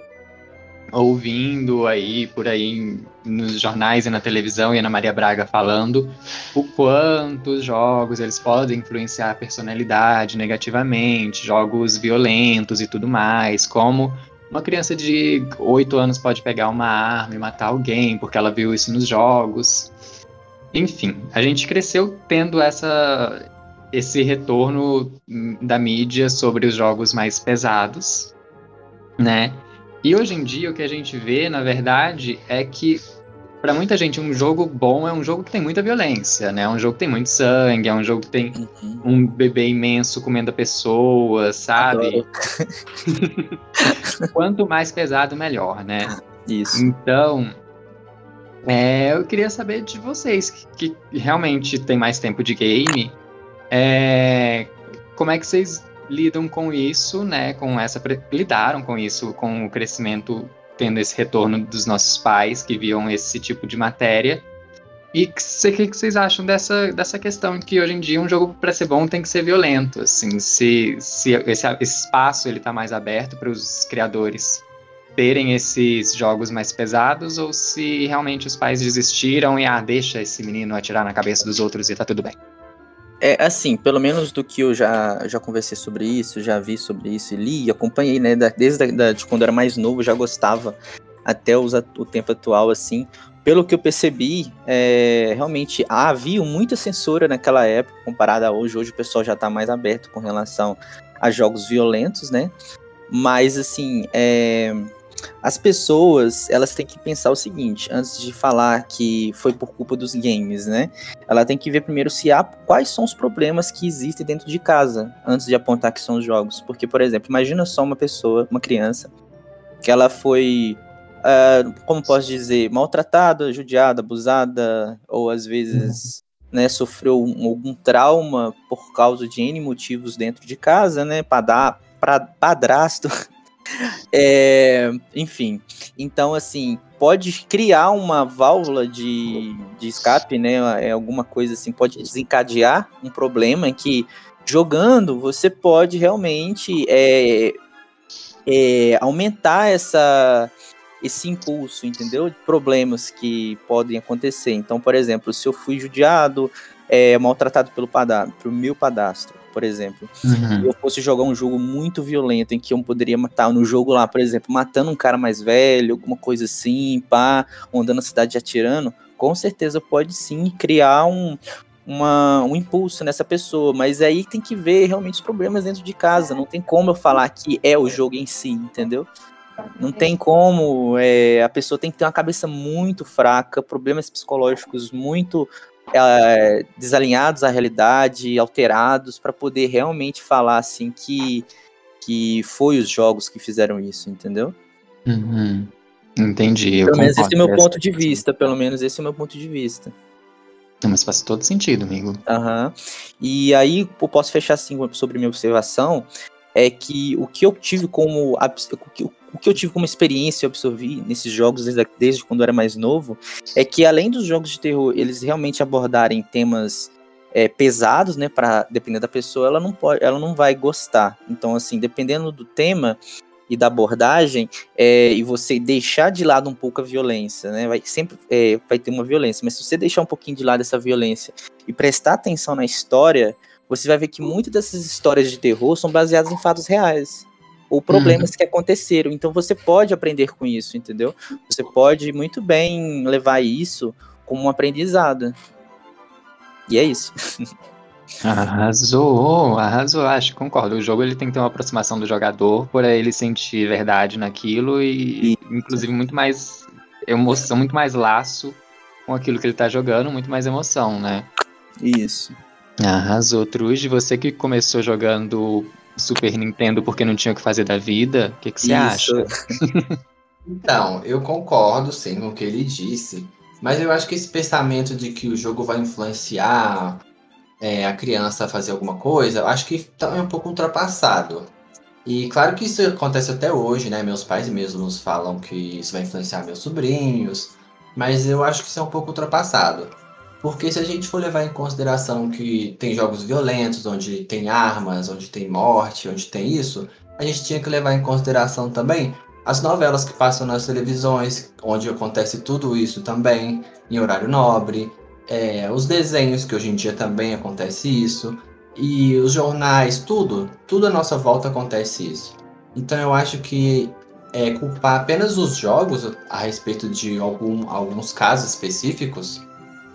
ouvindo aí, por aí, nos jornais e na televisão, e Ana Maria Braga falando o quanto os jogos eles podem influenciar a personalidade negativamente, jogos violentos e tudo mais, como uma criança de 8 anos pode pegar uma arma e matar alguém porque ela viu isso nos jogos. Enfim, a gente cresceu tendo essa, esse retorno da mídia sobre os jogos mais pesados, né? E hoje em dia o que a gente vê, na verdade, é que para muita gente um jogo bom é um jogo que tem muita violência, né? É um jogo que tem muito sangue, é um jogo que tem Uhum. um bebê imenso comendo pessoas, sabe? Quanto mais pesado, melhor, né? Isso. Então, é, eu queria saber de vocês que, que realmente tem mais tempo de game, é, como é que vocês lidam com isso, né? Com essa lidaram com isso, com o crescimento, tendo esse retorno dos nossos pais que viam esse tipo de matéria. E o que, que vocês acham dessa, dessa questão que hoje em dia um jogo para ser bom tem que ser violento, assim, se, se esse, esse espaço ele tá mais aberto para os criadores terem esses jogos mais pesados ou se realmente os pais desistiram e ah, deixa esse menino atirar na cabeça dos outros e tá tudo bem. É assim, pelo menos do que eu já, já conversei sobre isso, já vi sobre isso li e acompanhei, né? desde da, de quando era mais novo, já gostava até os o tempo atual, assim. Pelo que eu percebi, é, realmente havia muita censura naquela época, comparada a hoje. Hoje o pessoal já tá mais aberto com relação a jogos violentos, né? Mas, assim, é, as pessoas, elas têm que pensar o seguinte, antes de falar que foi por culpa dos games, né? Ela tem que ver primeiro se há quais são os problemas que existem dentro de casa, antes de apontar que são os jogos. Porque, por exemplo, imagina só uma pessoa, uma criança, que ela foi, ah, como posso dizer, maltratada, judiada, abusada, ou às vezes né, sofreu um- algum trauma por causa de N motivos dentro de casa, né? Padá, pra, padrasto. É, enfim, então assim, pode criar uma válvula de, de escape, né? É alguma coisa assim, pode desencadear um problema em que jogando você pode realmente é, é, aumentar essa, esse impulso, entendeu? De problemas que podem acontecer. Então, por exemplo, se eu fui judiado, é, maltratado pelo, pada pelo meu padastro, por exemplo, Uhum. eu fosse jogar um jogo muito violento em que eu poderia matar no jogo lá, por exemplo, matando um cara mais velho, alguma coisa assim, pá, ou andando na cidade atirando, com certeza pode sim criar um, uma, um impulso nessa pessoa, mas aí tem que ver realmente os problemas dentro de casa, não tem como eu falar que é o jogo em si, entendeu? Não tem como, é, a pessoa tem que ter uma cabeça muito fraca, problemas psicológicos muito é, desalinhados à realidade, alterados, para poder realmente falar assim que, que foi os jogos que fizeram isso, entendeu? Uhum. Entendi. eu Pelo menos esse é o meu ponto de vista, pelo menos esse é o meu ponto de vista. Mas faz todo sentido, amigo. Aham. E aí eu posso fechar assim sobre minha observação é que o que eu tive como o que eu tive como experiência e absorvi nesses jogos desde, desde quando eu era mais novo é que além dos jogos de terror eles realmente abordarem temas é, pesados, né, para depender da pessoa, ela não pode, ela não vai gostar. Então assim, dependendo do tema e da abordagem, é, e você deixar de lado um pouco a violência, né? Vai sempre é, vai ter uma violência, mas se você deixar um pouquinho de lado essa violência e prestar atenção na história, você vai ver que muitas dessas histórias de terror são baseadas em fatos reais ou problemas que aconteceram. Então você pode aprender com isso, entendeu? Você pode muito bem levar isso como um aprendizado. E é isso. Arrasou, arrasou, acho, concordo. O jogo ele tem que ter uma aproximação do jogador para ele sentir verdade naquilo e, inclusive, muito mais emoção, muito mais laço com aquilo que ele tá jogando, muito mais emoção, né? Isso. Arrasou, Trude. Você que começou jogando Super Nintendo porque não tinha o que fazer da vida, o que, que você Isso. acha? Então, eu concordo sim com o que ele disse, mas eu acho que esse pensamento de que o jogo vai influenciar é, a criança a fazer alguma coisa, eu acho que tá um pouco ultrapassado. E claro que isso acontece até hoje, né? Meus pais mesmos falam que isso vai influenciar meus sobrinhos, mas eu acho que isso é um pouco ultrapassado. Porque se a gente for levar em consideração que tem jogos violentos, onde tem armas, onde tem morte, onde tem isso, a gente tinha que levar em consideração também as novelas que passam nas televisões, onde acontece tudo isso também, em horário nobre, é, os desenhos, que hoje em dia também acontece isso, e os jornais, tudo, tudo à nossa volta acontece isso. Então eu acho que é, culpar apenas os jogos a respeito de algum, alguns casos específicos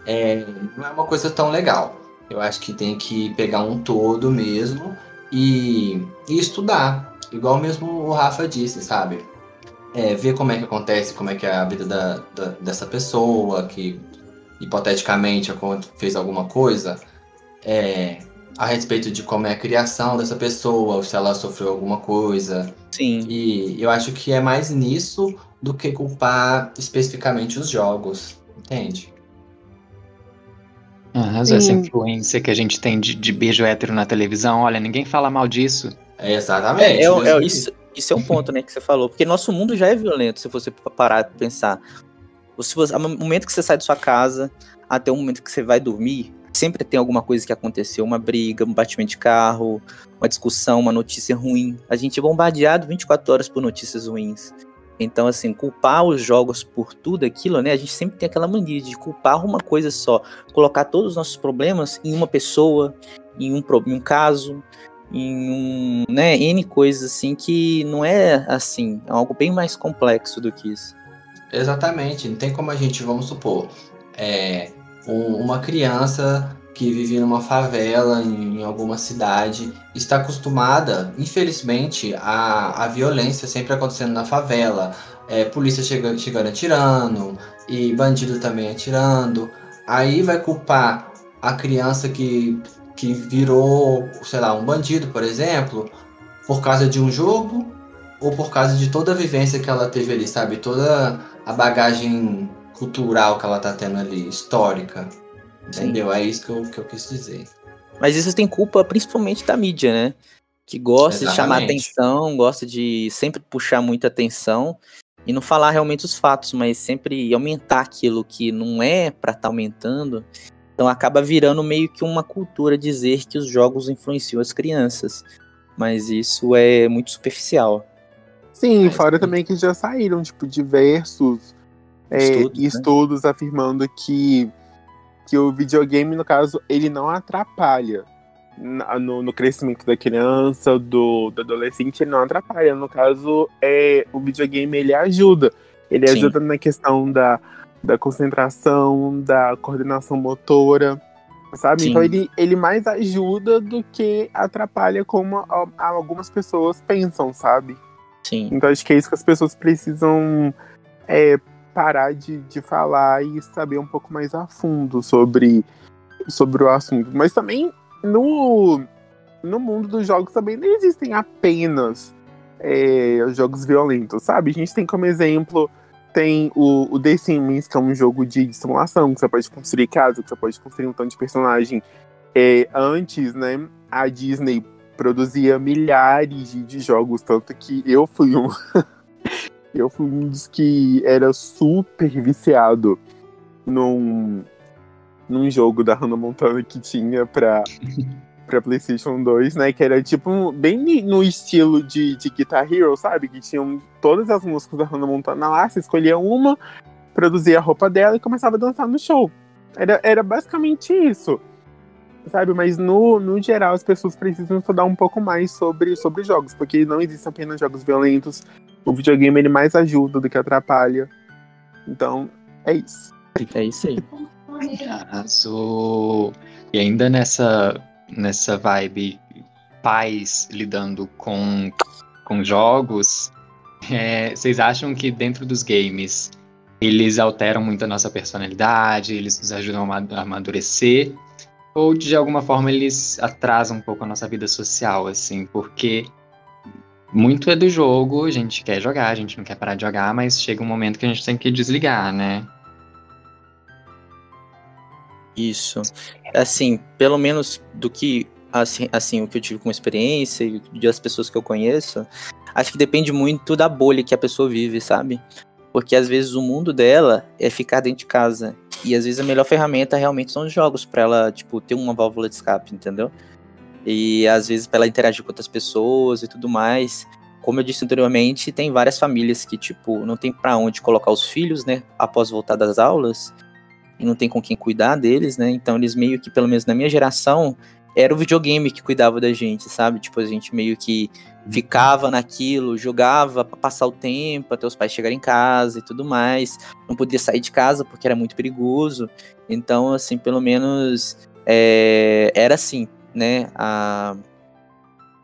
é, não é uma coisa tão legal. Eu acho que tem que pegar um todo mesmo e, e estudar, igual mesmo o Rafa disse, sabe? é, ver como é que acontece, como é que é a vida da, da, dessa pessoa que hipoteticamente fez alguma coisa, é, a respeito de como é a criação dessa pessoa, se ela sofreu alguma coisa. Sim. E eu acho que é mais nisso do que culpar especificamente os jogos, entende? Ah, essa influência que a gente tem de, de, beijo hétero na televisão, olha, ninguém fala mal disso. É, exatamente. É, é, é, isso, isso é um ponto, né, que você falou. Porque nosso mundo já é violento, se você parar pra pensar. Se você, ao momento que você sai da sua casa até o momento que você vai dormir, sempre tem alguma coisa que aconteceu, uma briga, um batimento de carro, uma discussão, uma notícia ruim. A gente é bombardeado 24 horas por notícias ruins. Então, assim, culpar os jogos por tudo aquilo, né? A gente sempre tem aquela mania de culpar uma coisa só. Colocar todos os nossos problemas em uma pessoa, em um, em um caso, em um, né, N coisas assim que não é assim, é algo bem mais complexo do que isso. Exatamente, não tem como a gente, vamos supor, é, uma criança que vive numa favela em, alguma cidade está acostumada, infelizmente, a, a violência sempre acontecendo na favela, é, polícia chega, chegando atirando e bandido também atirando. Aí vai culpar a criança que que virou, sei lá, um bandido, por exemplo, por causa de um jogo ou por causa de toda a vivência que ela teve ali, sabe? Toda a bagagem cultural que ela tá tendo ali, histórica. Entendeu? É isso que eu, que eu quis dizer. Mas isso tem culpa principalmente da mídia, né? Que gosta Exatamente. de chamar atenção, gosta de sempre puxar muita atenção e não falar realmente os fatos, mas sempre aumentar aquilo que não é para estar tá aumentando então acaba virando meio que uma cultura dizer que os jogos influenciam as crianças. Mas isso é muito superficial. Sim, Mas, fora também que já saíram, tipo, diversos é, estudos, né? estudos afirmando que, que o videogame, no caso, ele não atrapalha no, no, crescimento da criança, do, do, adolescente, ele não atrapalha. No caso, é, o videogame ele ajuda. Ele Sim. ajuda na questão da, da concentração, da coordenação motora, sabe? Sim. Então ele, ele mais ajuda do que atrapalha como a, a algumas pessoas pensam, sabe? Sim. Então acho que é isso que as pessoas precisam é, parar de, de falar e saber um pouco mais a fundo sobre, sobre o assunto. Mas também no, no mundo dos jogos também não existem apenas é, jogos violentos, sabe? A gente tem como exemplo tem o, o The Sims, que é um jogo de, de simulação, que você pode construir casa, que você pode construir um tanto de personagem. É, antes, né, a Disney produzia milhares de, de jogos, tanto que eu fui um. eu fui um dos que era super viciado num, num jogo da Hannah Montana que tinha pra, pra PlayStation 2, né? Que era tipo bem no estilo de, de Guitar Hero, sabe? Que tinham todas as músicas da Hannah Montana lá, você escolhia uma, produzia a roupa dela e começava a dançar no show. Era, era basicamente isso. Sabe, mas no, no geral as pessoas precisam estudar um pouco mais sobre, sobre jogos, porque não existem apenas jogos violentos. O videogame ele mais ajuda do que atrapalha. Então, é isso. É isso aí. E ainda nessa nessa vibe pais lidando com, com jogos, é, vocês acham que dentro dos games eles alteram muito a nossa personalidade, eles nos ajudam a amadurecer, ou de alguma forma eles atrasam um pouco a nossa vida social, assim, porque muito é do jogo, a gente quer jogar, a gente não quer parar de jogar, mas chega um momento que a gente tem que desligar, né? Isso. Assim, pelo menos do que assim, assim, o que eu tive como experiência e das pessoas que eu conheço, acho que depende muito da bolha que a pessoa vive, sabe? Porque às vezes o mundo dela é ficar dentro de casa. E às vezes a melhor ferramenta realmente são os jogos, para ela, tipo, ter uma válvula de escape, entendeu? E às vezes para ela interagir com outras pessoas e tudo mais. Como eu disse anteriormente, tem várias famílias que, tipo, não tem para onde colocar os filhos, né, após voltar das aulas e não tem com quem cuidar deles, né? Então eles meio que, pelo menos na minha geração, era o videogame que cuidava da gente, sabe? Tipo, a gente meio que ficava naquilo, jogava para passar o tempo, até os pais chegarem em casa e tudo mais. Não podia sair de casa porque era muito perigoso. Então, assim, pelo menos é, era assim, né? A,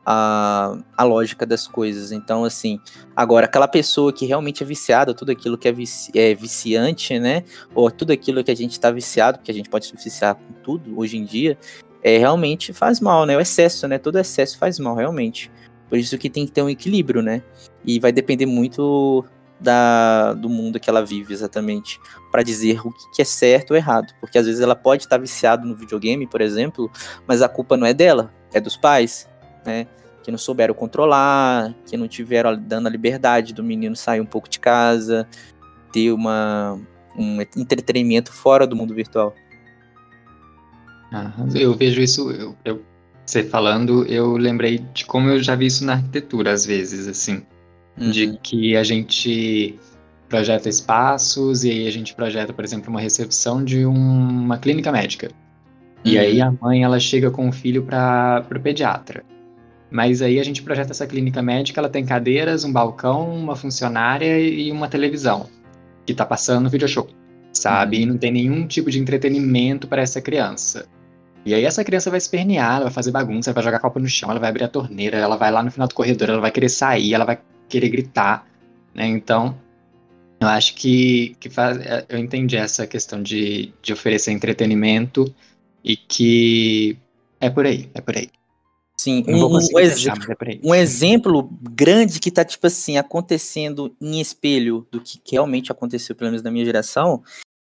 a, a lógica das coisas. Então, assim, agora, aquela pessoa que realmente é viciada, tudo aquilo que é, vici, é viciante, né? Ou tudo aquilo que a gente está viciado, porque a gente pode se viciar com tudo hoje em dia, é, realmente faz mal, né? O excesso, né? Todo excesso faz mal, realmente. Por isso que tem que ter um equilíbrio, né? E vai depender muito da, do mundo que ela vive, exatamente, para dizer o que é certo ou errado. Porque às vezes ela pode estar viciada no videogame, por exemplo, mas a culpa não é dela, é dos pais, né? Que não souberam controlar, que não tiveram dando a liberdade do menino sair um pouco de casa, ter uma, um entretenimento fora do mundo virtual. Ah, eu vejo isso, eu, eu, você falando, eu lembrei de como eu já vi isso na arquitetura, às vezes, assim. Uhum. De que a gente projeta espaços e aí a gente projeta, por exemplo, uma recepção de um, uma clínica médica. E aí uhum. a mãe, ela chega com o filho para o pediatra. Mas aí a gente projeta essa clínica médica, ela tem cadeiras, um balcão, uma funcionária e uma televisão que tá passando video show, sabe? Uhum. E não tem nenhum tipo de entretenimento para essa criança. E aí essa criança vai espernear, ela vai fazer bagunça, vai jogar copo no chão, ela vai abrir a torneira, ela vai lá no final do corredor, ela vai querer sair, ela vai querer gritar, né? Então, eu acho que, que faz, é, eu entendi essa questão de, de oferecer entretenimento e que é por aí, é por aí. Sim, um, um, ex é um, exemplo grande que tá, tipo assim, acontecendo em espelho do que realmente aconteceu, pelo menos na minha geração,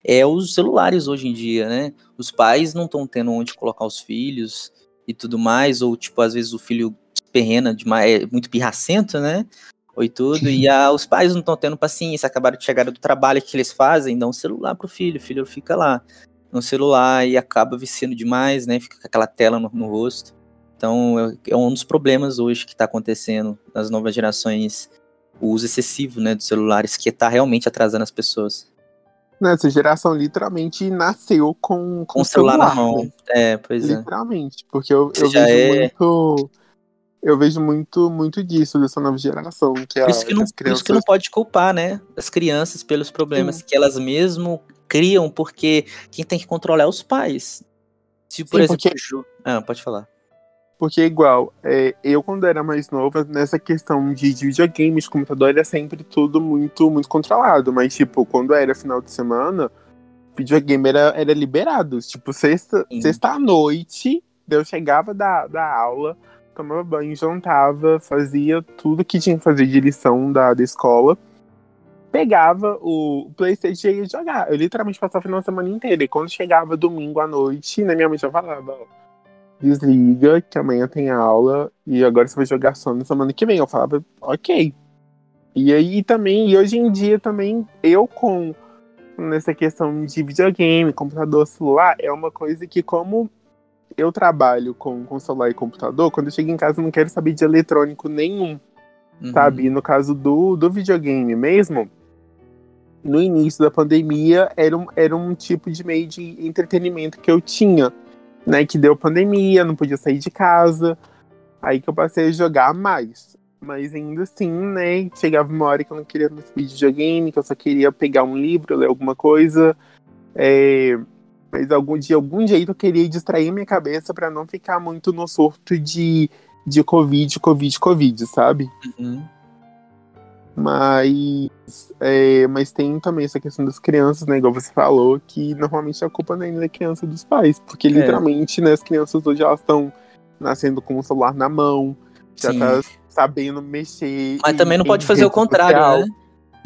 é os celulares hoje em dia, né? Os pais não estão tendo onde colocar os filhos e tudo mais, ou, tipo, às vezes o filho perrena demais, é muito pirracento, né? Ou tudo, e a, os pais não estão tendo paciência, acabaram de chegar do trabalho, o que eles fazem? Dão um celular pro filho, o filho fica lá no celular e acaba viciando demais, né? Fica com aquela tela no, no rosto. Então é, é um dos problemas hoje que está acontecendo nas novas gerações, o uso excessivo, né, dos celulares, que está realmente atrasando as pessoas. Nessa geração literalmente nasceu com, com, com o celular, celular, na mão. Né? É, pois literalmente, é. Literalmente, porque eu, eu vejo é... muito eu vejo muito, muito disso dessa nova geração. Que por, isso que não, crianças... isso que não pode culpar, né? As crianças pelos problemas Sim. que elas mesmo criam, porque quem tem que controlar é os pais. Se, por Sim, exemplo, porque... ah, pode falar. Porque, igual, é, eu quando era mais nova, nessa questão de, de videogames, computador, era sempre tudo muito, muito controlado. Mas, tipo, quando era final de semana, videogame era, era liberado. Tipo, sexta, sexta à noite, eu chegava da, da aula, tomava banho, jantava, fazia tudo que tinha que fazer de lição da, da escola pegava o Playstation e ia jogar. Eu literalmente passava o final de semana inteira. E quando chegava domingo à noite, né, minha mãe já falava, ó, desliga, que amanhã tem aula, e agora você vai jogar só na semana que vem. Eu falava, ok. E aí também, e hoje em dia também, eu com nessa questão de videogame, computador, celular, é uma coisa que como eu trabalho com, com celular e computador, quando eu chego em casa eu não quero saber de eletrônico nenhum. Uhum. Sabe? E no caso do, do videogame mesmo, no início da pandemia era um, era um tipo de meio de entretenimento que eu tinha, né? Que deu pandemia, não podia sair de casa. Aí que eu passei a jogar mais. Mas ainda assim, né? Chegava uma hora que eu não queria mais videogame, que eu só queria pegar um livro, ler alguma coisa. É, mas algum, de algum jeito eu queria distrair minha cabeça para não ficar muito no surto de, de Covid, Covid, Covid, sabe? Uhum. Mas, é, mas tem também essa questão das crianças, né? Igual você falou, que normalmente a culpa não é da criança dos pais. Porque é. literalmente, né, as crianças hoje elas estão nascendo com o celular na mão, já Sim. tá sabendo mexer. Mas também não pode fazer o contrário, social. né?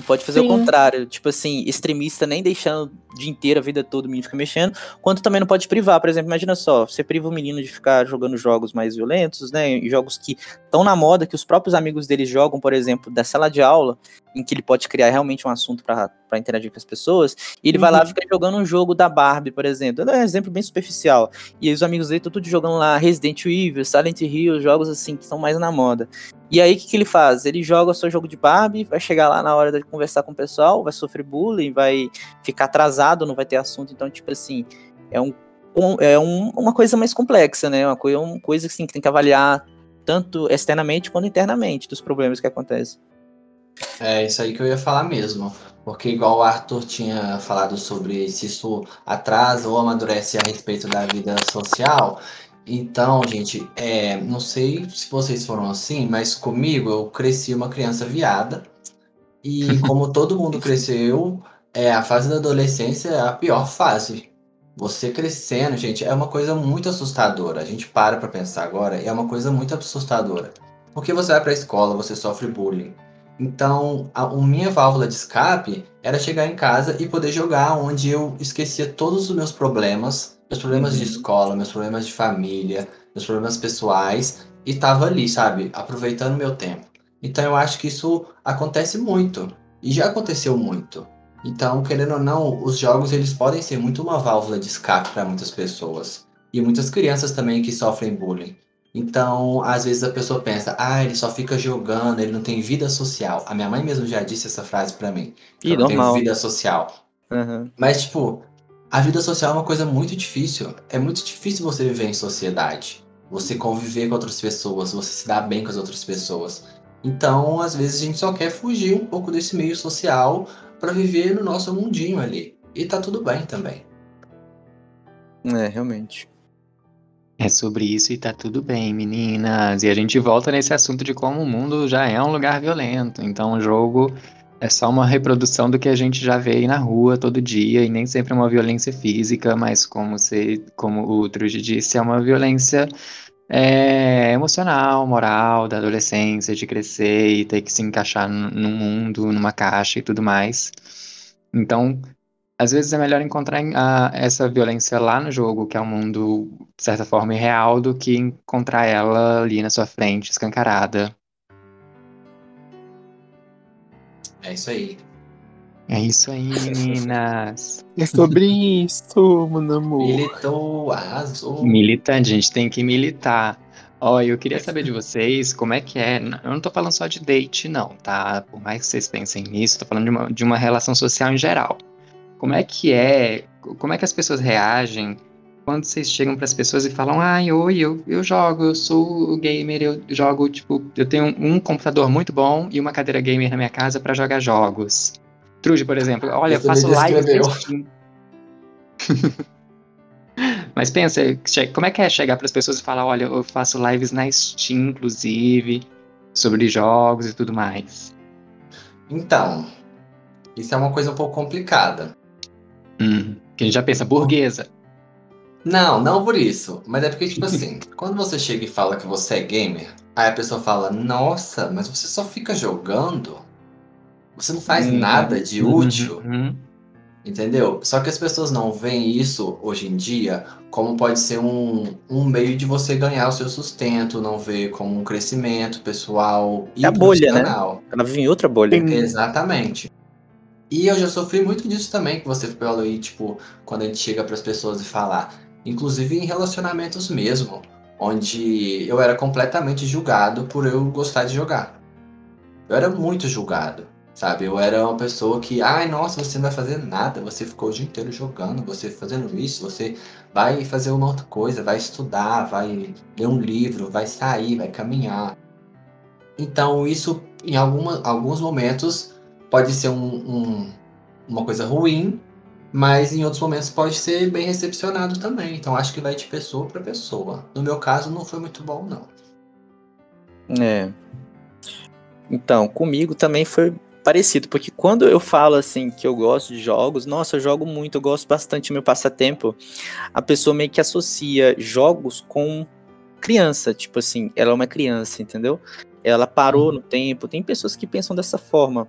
Pode fazer Sim. o contrário, tipo assim, extremista nem deixando dia inteiro, a vida toda o menino fica mexendo, quanto também não pode privar, por exemplo, imagina só, você priva o menino de ficar jogando jogos mais violentos, né, jogos que estão na moda, que os próprios amigos dele jogam, por exemplo, da sala de aula, em que ele pode criar realmente um assunto para interagir com as pessoas, e ele uhum. vai lá e uhum. fica jogando um jogo da Barbie, por exemplo, é um exemplo bem superficial, e os amigos dele estão tudo jogando lá Resident Evil, Silent Hill, jogos assim, que estão mais na moda. E aí, o que, que ele faz? Ele joga o seu jogo de Barbie, vai chegar lá na hora de conversar com o pessoal, vai sofrer bullying, vai ficar atrasado, não vai ter assunto. Então, tipo assim, é, um, um é um, uma coisa mais complexa, né? Uma coisa, uma coisa assim, que tem que avaliar tanto externamente quanto internamente dos problemas que acontecem. É isso aí que eu ia falar mesmo. Porque igual o Arthur tinha falado sobre se isso atrasa ou amadurece a respeito da vida social, Então, gente, é, não sei se vocês foram assim, mas comigo eu cresci uma criança viada. E como todo mundo cresceu, é, a fase da adolescência é a pior fase. Você crescendo, gente, é uma coisa muito assustadora. A gente para pra pensar agora, é uma coisa muito assustadora. Porque você vai pra escola, você sofre bullying. Então, a, a minha válvula de escape era chegar em casa e poder jogar onde eu esquecia todos os meus problemas, meus problemas de Uhum. escola, meus problemas de família, meus problemas pessoais, e tava ali, sabe, aproveitando meu tempo. Então eu acho que isso acontece muito, e já aconteceu muito. Então, querendo ou não, os jogos eles podem ser muito uma válvula de escape para muitas pessoas. E muitas crianças também que sofrem bullying. Então, às vezes a pessoa pensa, ah, ele só fica jogando, ele não tem vida social. A minha mãe mesmo já disse essa frase pra mim. que eu não tenho normal. vida social. Aham. Mas, tipo, a vida social é uma coisa muito difícil. É muito difícil você viver em sociedade. Você conviver com outras pessoas, você se dar bem com as outras pessoas. Então, às vezes, a gente só quer fugir um pouco desse meio social pra viver no nosso mundinho ali. E tá tudo bem também. É, realmente. É sobre isso e tá tudo bem, meninas. E a gente volta nesse assunto de como o mundo já é um lugar violento. Então o jogo é só uma reprodução do que a gente já vê aí na rua todo dia, e nem sempre é uma violência física, mas como, você, como o Trude disse, é uma violência é, emocional, moral, da adolescência, de crescer e ter que se encaixar num mundo, numa caixa e tudo mais. Então, às vezes é melhor encontrar a- essa violência lá no jogo, que é um mundo, de certa forma, irreal, do que encontrar ela ali na sua frente, escancarada. É isso aí. É isso aí, meninas. É sobre isso, meu amor. Militou, arrasou. Militante, a gente tem que militar. Ó, eu queria saber de vocês como é que é. Eu não tô falando só de date, não, tá? Por mais que vocês pensem nisso, tô falando de uma, de uma relação social em geral. Como é que é? Como é que as pessoas reagem quando vocês chegam pras pessoas e falam: Ai, oi, eu, eu jogo, eu sou gamer, eu jogo, tipo, eu tenho um, um computador muito bom e uma cadeira gamer na minha casa pra jogar jogos. Trude, por exemplo, olha, eu faço live. Steam. Mas pensa, como é que é chegar para as pessoas e falar, olha, eu faço lives na Steam, inclusive, sobre jogos e tudo mais. Então, isso é uma coisa um pouco complicada. Hum, que a gente já pensa, burguesa. Não, não por isso. Mas é porque, tipo assim, quando você chega e fala que você é gamer, aí a pessoa fala, nossa, mas você só fica jogando? Você não faz Uhum, nada de útil? Uhum. Entendeu? Só que as pessoas não veem isso hoje em dia como pode ser um, um meio de você ganhar o seu sustento, não vê como um crescimento pessoal e É a bolha, né? Ela vive em outra bolha. Exatamente. E eu já sofri muito disso também, que você falou aí, tipo, quando a gente chega para as pessoas e falar. Inclusive em relacionamentos mesmo, onde eu era completamente julgado por eu gostar de jogar. Eu era muito julgado, sabe? Eu era uma pessoa que, ai, nossa, você não vai fazer nada, você ficou o dia inteiro jogando, você fazendo isso, você vai fazer uma outra coisa, vai estudar, vai ler um livro, vai sair, vai caminhar. Então, isso, em alguma, alguns momentos, pode ser um, um- uma coisa ruim, mas em outros momentos pode ser bem recepcionado também. Então, acho que vai de pessoa para pessoa. No meu caso, não foi muito bom, não. É. Então, comigo também foi parecido, porque quando eu falo assim que eu gosto de jogos, nossa, eu jogo muito, eu gosto bastante do meu passatempo, a pessoa meio que associa jogos com criança, tipo assim, ela é uma criança, entendeu? Ela parou no tempo, tem pessoas que pensam dessa forma.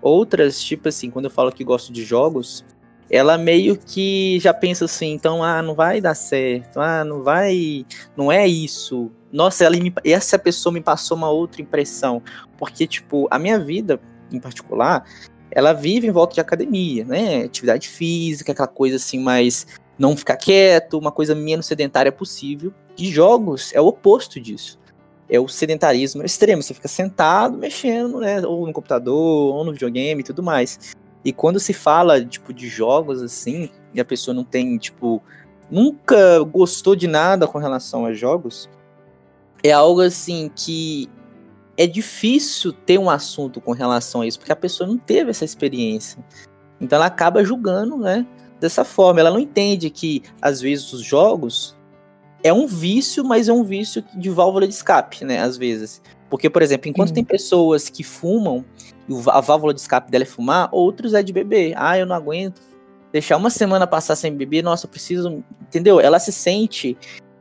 Outras, tipo assim, quando eu falo que gosto de jogos, ela meio que já pensa assim, então, ah, não vai dar certo, ah, não vai, não é isso. Nossa, ela me, essa pessoa me passou uma outra impressão, porque, tipo, a minha vida, em particular, ela vive em volta de academia, né, atividade física, aquela coisa assim, mais não ficar quieto, uma coisa menos sedentária possível. E jogos é o oposto disso. É o sedentarismo extremo, você fica sentado, mexendo, né, ou no computador, ou no videogame e tudo mais. E quando se fala, tipo, de jogos assim, e a pessoa não tem, tipo, nunca gostou de nada com relação a jogos, é algo assim que é difícil ter um assunto com relação a isso, porque a pessoa não teve essa experiência. Então ela acaba julgando, né, dessa forma. Ela não entende que, às vezes, os jogos é um vício, mas é um vício de válvula de escape, né? Às vezes. Porque, por exemplo, enquanto tem pessoas que fumam e a válvula de escape dela é fumar, outros é de beber. Ah, eu não aguento deixar uma semana passar sem beber, nossa, eu preciso. Entendeu? Ela se sente.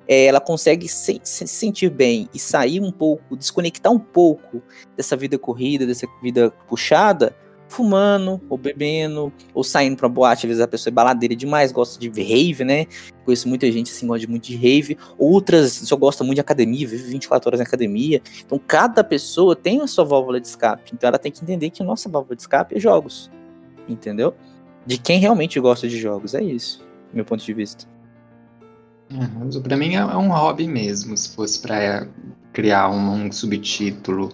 É, ela consegue se, se sentir bem e sair um pouco, desconectar um pouco dessa vida corrida, dessa vida puxada, fumando, ou bebendo, ou saindo pra boate. Às vezes a pessoa é baladeira demais, gosta de rave, né? Conheço muita gente assim, gosta muito de rave. Outras só gosta muito de academia, vive 24 horas na academia. Então cada pessoa tem a sua válvula de escape. Então ela tem que entender que a nossa válvula de escape é jogos. Entendeu? De quem realmente gosta de jogos. É isso, meu ponto de vista. É, Pra mim é é um hobby mesmo, se fosse pra criar um, um subtítulo,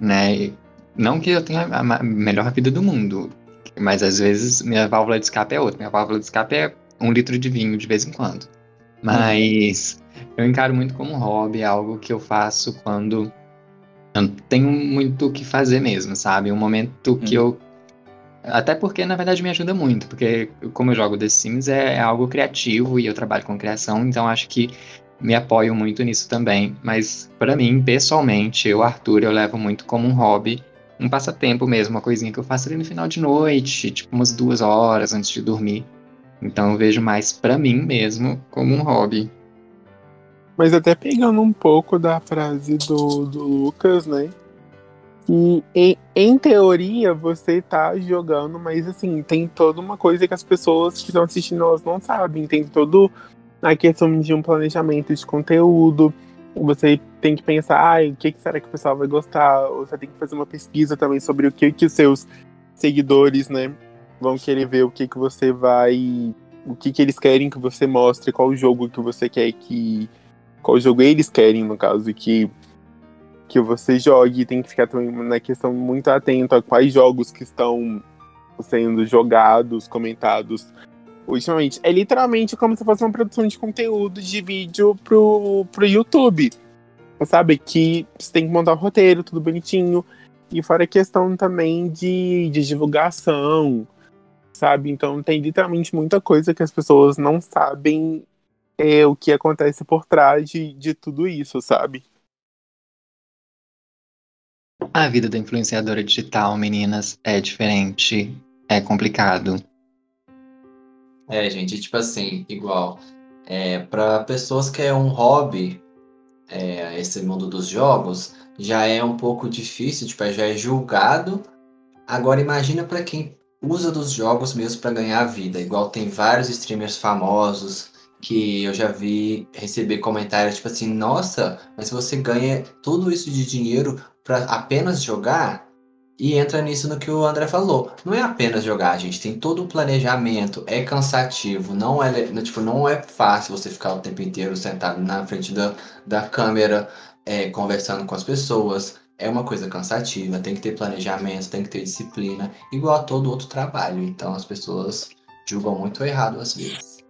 né? Não que eu tenha a melhor vida do mundo, mas às vezes minha válvula de escape é outra. Minha válvula de escape é um litro de vinho de vez em quando. Mas eu encaro muito como um hobby, é algo que eu faço quando eu não tenho muito o que fazer mesmo, sabe? Um momento que eu. Até porque, na verdade, me ajuda muito, porque como eu jogo The Sims, é, é algo criativo e eu trabalho com criação, então acho que me apoio muito nisso também. Mas, pra mim, pessoalmente, eu, Arthur, eu levo muito como um hobby, um passatempo mesmo, uma coisinha que eu faço ali no final de noite, tipo umas duas horas antes de dormir. Então eu vejo mais pra mim mesmo como um hobby. Mas até pegando um pouco da frase do, do Lucas, né? Que em, teoria você tá jogando, mas assim, tem toda uma coisa que as pessoas que estão assistindo elas não sabem. Tem todo a questão de um planejamento de conteúdo. Você tem que pensar, ah, o que, será que o pessoal vai gostar? Você tem que fazer uma pesquisa também sobre o que, que os seus seguidores, né, vão querer ver, o que, que você vai. O que, que eles querem que você mostre, qual jogo que você quer que qual jogo eles querem, no caso, que, que você jogue. Tem que ficar também na questão muito atento a quais jogos que estão sendo jogados, comentados ultimamente. É literalmente como se fosse uma produção de conteúdo de vídeo pro, pro YouTube. Sabe? Que você tem que montar o roteiro, tudo bonitinho. E fora a questão também de, de divulgação, sabe? Então tem literalmente muita coisa que as pessoas não sabem é, o que acontece por trás de, de tudo isso, sabe? A vida da influenciadora digital, meninas, é diferente, é complicado. É, gente, tipo assim, igual. É, para pessoas que é um hobby, é, esse mundo dos jogos, já é um pouco difícil, tipo, já é julgado. Agora imagina para quem usa dos jogos mesmo para ganhar vida. Igual tem vários streamers famosos que eu já vi receber comentários tipo assim, nossa, mas você ganha tudo isso de dinheiro para apenas jogar? E entra nisso no que o André falou. Não é apenas jogar, gente. Tem todo um planejamento. É cansativo. Não é, tipo, não é fácil você ficar o tempo inteiro sentado na frente da, da câmera, é, conversando com as pessoas. É uma coisa cansativa. Tem que ter planejamento, tem que ter disciplina. Igual a todo outro trabalho. Então as pessoas julgam muito errado às vezes.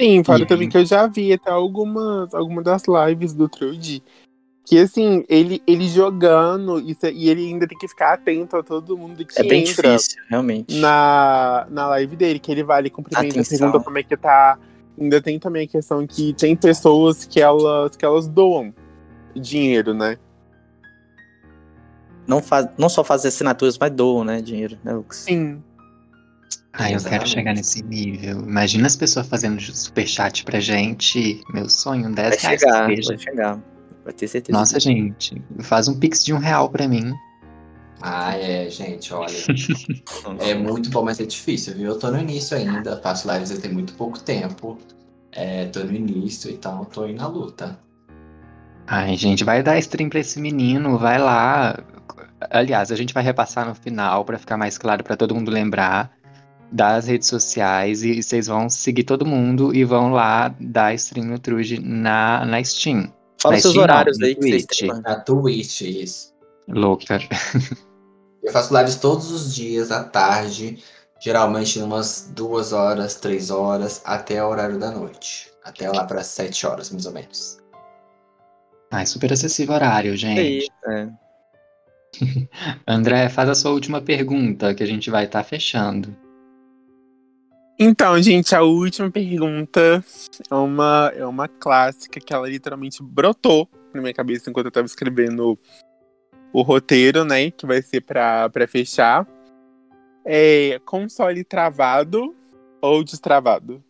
Sim, fora E também que eu já vi até algumas, algumas das lives do Trude. Que assim, ele, ele jogando e, cê- e ele ainda tem que ficar atento a todo mundo que É bem entra difícil, realmente. na, na live dele, que ele vai, ele cumprimenta, Atenção. pergunta como é que tá. Ainda tem também a questão que tem pessoas que elas, que elas doam dinheiro, né? Não, faz, não só faz assinaturas, mas doam, né? Dinheiro, né, Lucas? Sim. Ai, eu quero chegar nesse nível. Imagina as pessoas fazendo superchat pra gente. Meu sonho, 10 Vai reais chegar, vai chegar. Vai ter certeza. Nossa, gente, faz um pix de um real pra mim. Ah, é, gente, olha. É muito bom, mas é difícil, viu? Eu tô no início ainda, faço lives tem muito pouco tempo. É, tô no início, então tô aí na luta. Ai, gente, vai dar stream pra esse menino, vai lá. Aliás, a gente vai repassar no final pra ficar mais claro pra todo mundo lembrar das redes sociais e vocês vão seguir todo mundo e vão lá dar stream no Trude na, na Steam. Fala Mas seus não, horários no aí que vocês Twitch. têm. Na Twitch, isso. Louca. Eu faço lives todos os dias à tarde, geralmente umas duas horas, três horas, até o horário da noite. Até lá para sete horas, mais ou menos. Ai, super acessível horário, gente. Aí, é. André, faz a sua última pergunta que a gente vai estar fechando. Então, gente, a última pergunta é uma, é uma clássica que ela literalmente brotou na minha cabeça enquanto eu tava escrevendo o roteiro, né? Que vai ser pra, pra fechar. É console travado ou destravado?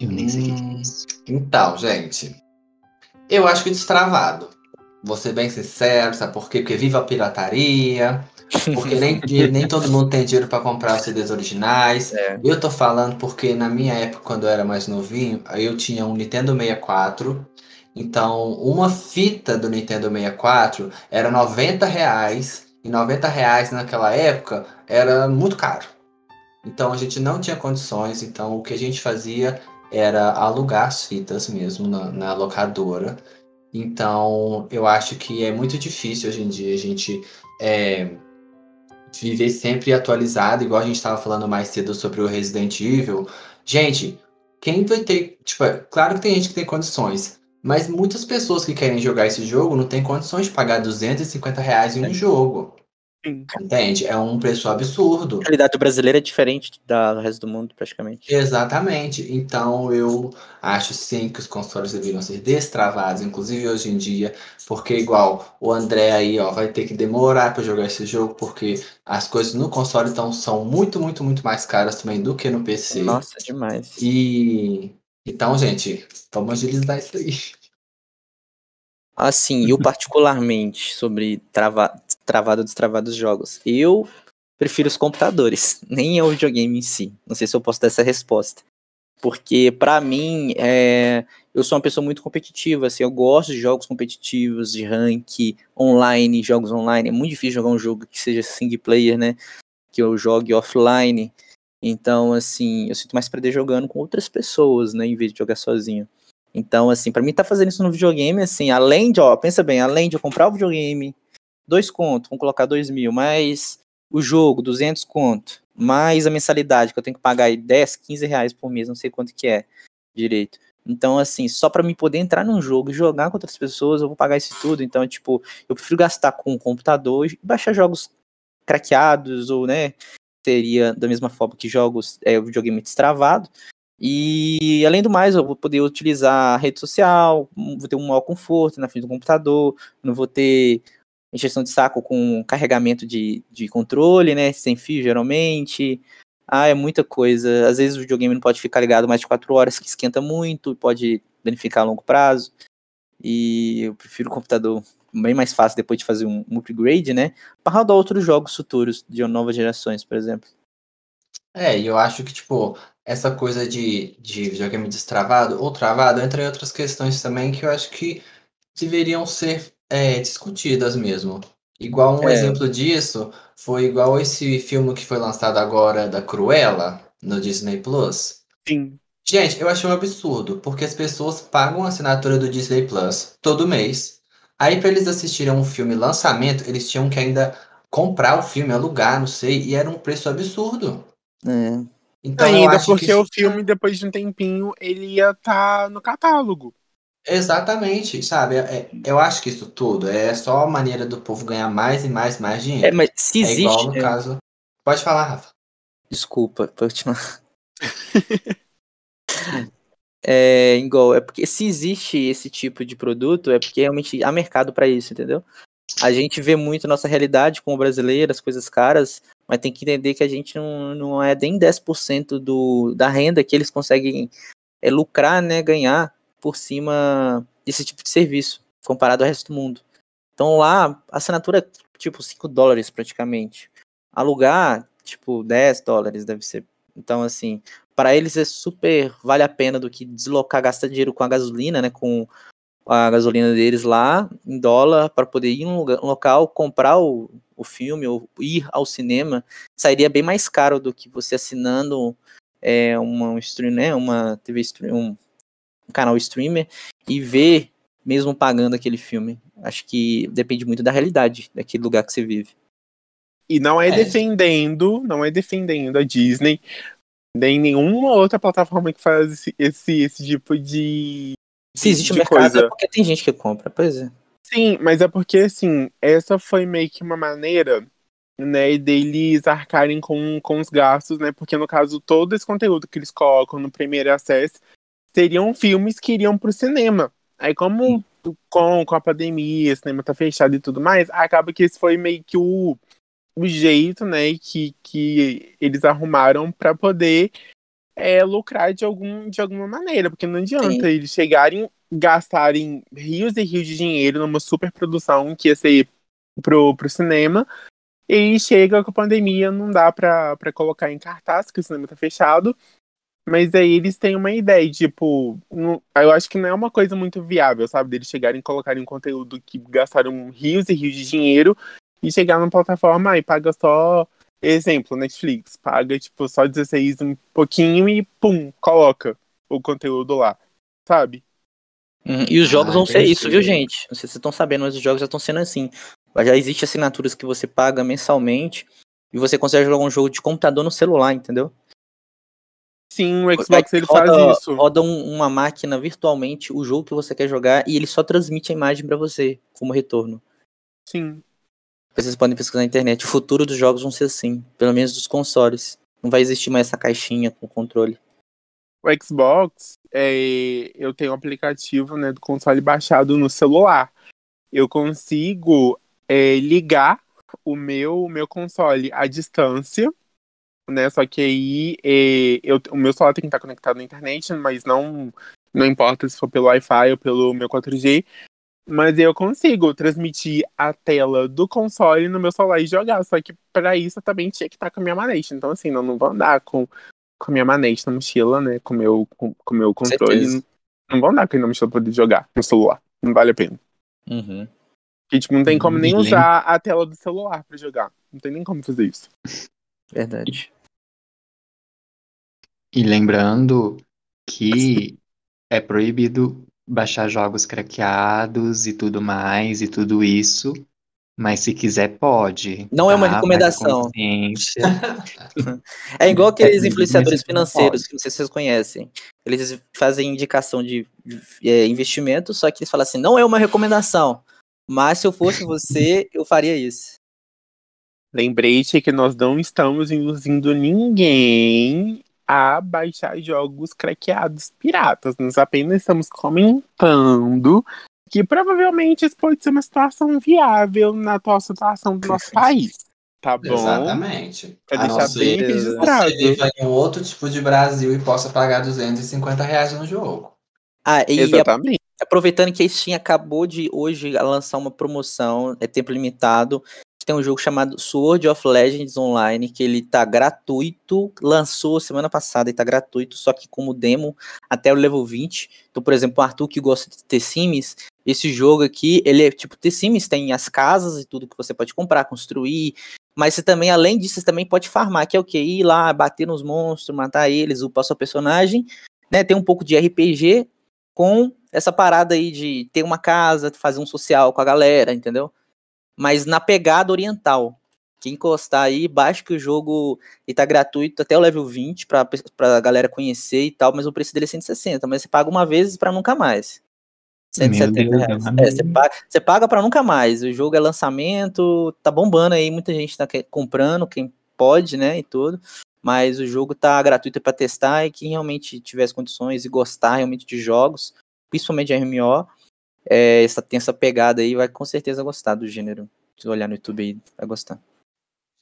Eu nem sei o que é Hum, isso. Então, gente, eu acho que destravado. Vou ser bem sincero, sabe por quê? Porque viva a pirataria, porque nem, nem todo mundo tem dinheiro pra comprar os CDs originais. É. Eu tô falando porque na minha época, quando eu era mais novinho, eu tinha um Nintendo 64. Então, uma fita do Nintendo 64 era 90 reais. E 90 reais naquela época era muito caro. Então a gente não tinha condições. Então o que a gente fazia era alugar as fitas mesmo na, na locadora. Então eu acho que é muito difícil hoje em dia a gente é, viver sempre atualizado, igual a gente estava falando mais cedo sobre o Resident Evil. Gente, quem vai ter. Tipo, é claro que tem gente que tem condições. Mas muitas pessoas que querem jogar esse jogo não têm condições de pagar 250 reais em um jogo. Sim. Entende? É um preço absurdo. A realidade brasileira é diferente da do resto do mundo, praticamente. Exatamente. Então eu acho sim que os consoles deveriam ser destravados, inclusive hoje em dia, porque igual o André aí, ó, vai ter que demorar para jogar esse jogo, porque as coisas no console então, são muito, muito, muito mais caras também do que no PC. Nossa, demais. E então, gente, vamos agilizar isso aí. Assim, eu particularmente, sobre trava, travado ou destravado dos jogos, eu prefiro os computadores, nem é o videogame em si. Não sei se eu posso dar essa resposta. Porque, pra mim, é, eu sou uma pessoa muito competitiva, assim, eu gosto de jogos competitivos, de rank, online, jogos online. É muito difícil jogar um jogo que seja single player, né? Que eu jogue offline. Então, assim, eu sinto mais prazer jogando com outras pessoas, né? Em vez de jogar sozinho. Então, assim, pra mim tá fazendo isso no videogame, assim, além de, ó, pensa bem, além de eu comprar o videogame, dois contos, vamos colocar dois mil, mais o jogo, 200 conto, mais a mensalidade que eu tenho que pagar aí 10, 15 reais por mês, não sei quanto que é direito. Então, assim, só pra mim poder entrar num jogo e jogar com outras pessoas, eu vou pagar isso tudo. Então, tipo, eu prefiro gastar com o computador e baixar jogos craqueados ou, né, seria da mesma forma que jogos, é, o videogame destravado. E além do mais, eu vou poder utilizar a rede social, vou ter um maior conforto na frente do computador, não vou ter injeção de saco com carregamento de, de controle, né? Sem fio, geralmente. Ah, é muita coisa. Às vezes o videogame não pode ficar ligado mais de 4 horas, que esquenta muito, pode danificar a longo prazo. E eu prefiro o computador bem mais fácil depois de fazer um, um upgrade, né? Para rodar outros jogos futuros de novas gerações, por exemplo. É, e eu acho que, tipo, essa coisa de, de videogame destravado ou travado entra em outras questões também que eu acho que deveriam ser é, discutidas mesmo. Igual um É. exemplo disso foi igual esse filme que foi lançado agora da Cruella no Disney Plus. Sim. Gente, eu achei um absurdo, porque as pessoas pagam a assinatura do Disney Plus todo mês. Aí, pra eles assistirem um filme lançamento, eles tinham que ainda comprar o filme, alugar, não sei, e era um preço absurdo. É. Então, eu Ainda acho que porque isso- o filme, depois de um tempinho, ele ia estar no catálogo. Exatamente, sabe? É- é- eu acho que isso tudo é só a maneira do povo ganhar mais e mais, mais É, dinheiro. mas se É igual existe. no né? caso. Pode falar, Rafa. Desculpa, pode continuar. É, igual, é porque se existe esse tipo de produto, é porque realmente há mercado para isso, entendeu? A gente vê muito a nossa realidade como brasileiro, as coisas caras, mas tem que entender que a gente não, não é nem 10% do, da renda que eles conseguem é, lucrar, né, ganhar por cima desse tipo de serviço, comparado ao resto do mundo. Então lá, a assinatura é tipo 5 dólares praticamente. Alugar, tipo 10 dólares deve ser. Então, assim, para eles é super vale a pena do que deslocar, gastar dinheiro com a gasolina, né, com a gasolina deles lá em dólar para poder ir em um local, comprar o, o filme ou ir ao cinema, sairia bem mais caro do que você assinando é, uma um stream, né, uma TV stream, um canal streamer e ver mesmo pagando aquele filme. Acho que depende muito da realidade daquele lugar que você vive. E não é, É. defendendo, não é defendendo a Disney, nem nenhuma outra plataforma que faz esse, esse, esse tipo de. Se existe de mercado coisa. é porque tem gente que compra, pois é. Sim, mas é porque assim, essa foi meio que uma maneira né, deles arcarem com, com os gastos, né, porque no caso todo esse conteúdo que eles colocam no primeiro acesso seriam filmes que iriam pro cinema. Aí como com, com a pandemia, o cinema tá fechado e tudo mais, acaba que esse foi meio que o, o jeito, né, que, que eles arrumaram para poder é, lucrar de, algum, de alguma maneira, porque não adianta Sim. eles chegarem, gastarem rios e rios de dinheiro numa super produção que ia ser pro, pro cinema, e chega com a pandemia, não dá pra colocar em cartaz, porque o cinema tá fechado. Mas aí eles têm uma ideia, tipo, não- eu acho que não é uma coisa muito viável, sabe? Deles chegarem e colocarem um conteúdo que gastaram rios e rios de dinheiro e chegar numa plataforma e paga só, exemplo, Netflix, paga tipo só 16 um pouquinho e pum, coloca o conteúdo lá, sabe? Uhum, E os jogos Ah, vão ser isso, viu, gente? Não sei se vocês estão sabendo, mas os jogos já estão sendo assim. Já existem assinaturas que você paga mensalmente e você consegue jogar um jogo de computador no celular, entendeu? Sim, o Xbox ele roda, faz isso. Roda um- uma máquina virtualmente, o jogo que você quer jogar, e ele só transmite a imagem pra você como retorno. Sim. Vocês podem pesquisar na internet. O futuro dos jogos vão ser assim, pelo menos dos consoles. Não vai existir mais essa caixinha com controle. o Xbox, é, eu tenho um aplicativo né, do console baixado no celular. Eu consigo é, ligar o meu, o meu console à distância, né? Só que aí é, eu, o meu celular tem que estar conectado na internet, mas não, não importa se for pelo Wi-Fi ou pelo meu 4G. Mas eu consigo transmitir a tela do console no meu celular e jogar. Só que para isso eu também tinha que estar com a minha manete. Então, assim, eu não vou andar com, com a minha manete na mochila, né? Com o meu, com, com meu controle. Certeza. Não vou andar com ele na mochila pra poder jogar no celular. Não vale a pena. Uhum. Porque, tipo, não tem como nem usar a tela do celular pra jogar. Não tem nem como fazer isso. Verdade. E lembrando que é proibido baixar jogos craqueados e tudo mais e tudo isso, mas se quiser pode. Não é uma tá? Recomendação. É igual aqueles proibido, influenciadores financeiros, pode. que não sei se vocês conhecem. Eles fazem indicação de é, investimento, só que eles falam assim, não é uma recomendação. Mas se eu fosse você, eu faria isso. Lembrete que nós não estamos induzindo ninguém a baixar jogos craqueados piratas. Nós apenas estamos comentando que provavelmente isso pode ser uma situação viável na atual situação do nosso país. Tá bom? Exatamente. Pra A deixar bem que registrado. Você viva em um outro tipo de Brasil e possa pagar 250 reais no jogo. Ah, e Exatamente. aproveitando que a Steam acabou de hoje lançar uma promoção, é tempo limitado, tem um jogo chamado Sword of Legends Online, que ele tá gratuito, lançou semana passada e tá gratuito, só que como demo até o level 20. Então, por exemplo, o Arthur que gosta de The Sims, esse jogo aqui, ele é tipo The Sims, tem as casas e tudo que você pode comprar, construir, mas você também, além disso, você também pode farmar, que é o que? Ir lá, bater nos monstros, matar eles, upar seu personagem, né? Tem um pouco de RPG com essa parada aí de ter uma casa, fazer um social com a galera, entendeu? Mas na pegada oriental. Quem encostar aí, baixa que o jogo ele tá gratuito até o level 20 pra, pra galera conhecer e tal, mas o preço dele é 160, mas você paga uma vez pra nunca mais. 170 Deus, reais. é você paga, você paga pra nunca mais. O jogo é lançamento, tá bombando aí, muita gente tá comprando, quem pode, né, e tudo. Mas o jogo tá gratuito pra testar e quem realmente tiver as condições e gostar realmente de jogos, principalmente de RMO, é, essa, tem essa pegada aí, vai com certeza gostar do gênero. Se olhar no YouTube aí, vai gostar.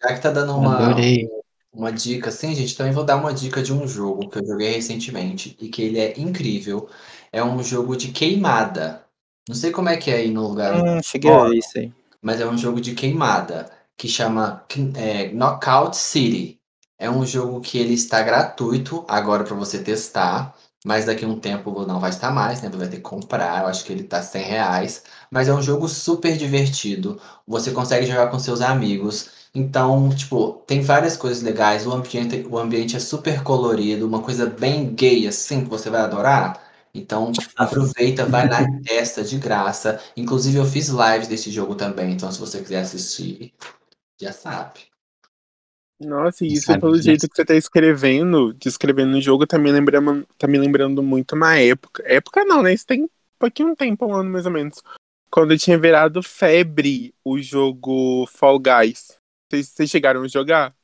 Já que tá dando uma, Adorei. uma dica assim, gente, também vou dar uma dica de um jogo que eu joguei recentemente e que ele é incrível. É um jogo de queimada. Não sei como é que é aí no lugar, Hum, cheguei a ver isso aí. mas é um jogo de queimada que chama é, Knockout City. É um jogo que ele está gratuito agora para você testar, mas daqui a um tempo não vai estar mais, né? Você vai ter que comprar. Eu acho que ele tá 100 reais. Mas é um jogo super divertido. Você consegue jogar com seus amigos. Então, tipo, tem várias coisas legais. O ambiente, o ambiente é super colorido, uma coisa bem gay assim que você vai adorar. Então, aproveita, vai lá e testa de graça. Inclusive, eu fiz lives desse jogo também, então se você quiser assistir, já sabe. Nossa, e isso Sabe pelo disso. jeito que você tá escrevendo, descrevendo o jogo, tá me lembrando, tá me lembrando muito uma época. Época não, né? Isso tem um pouquinho tempo, um ano mais ou menos. Quando tinha virado febre o jogo Fall Guys. Vocês, vocês chegaram a jogar?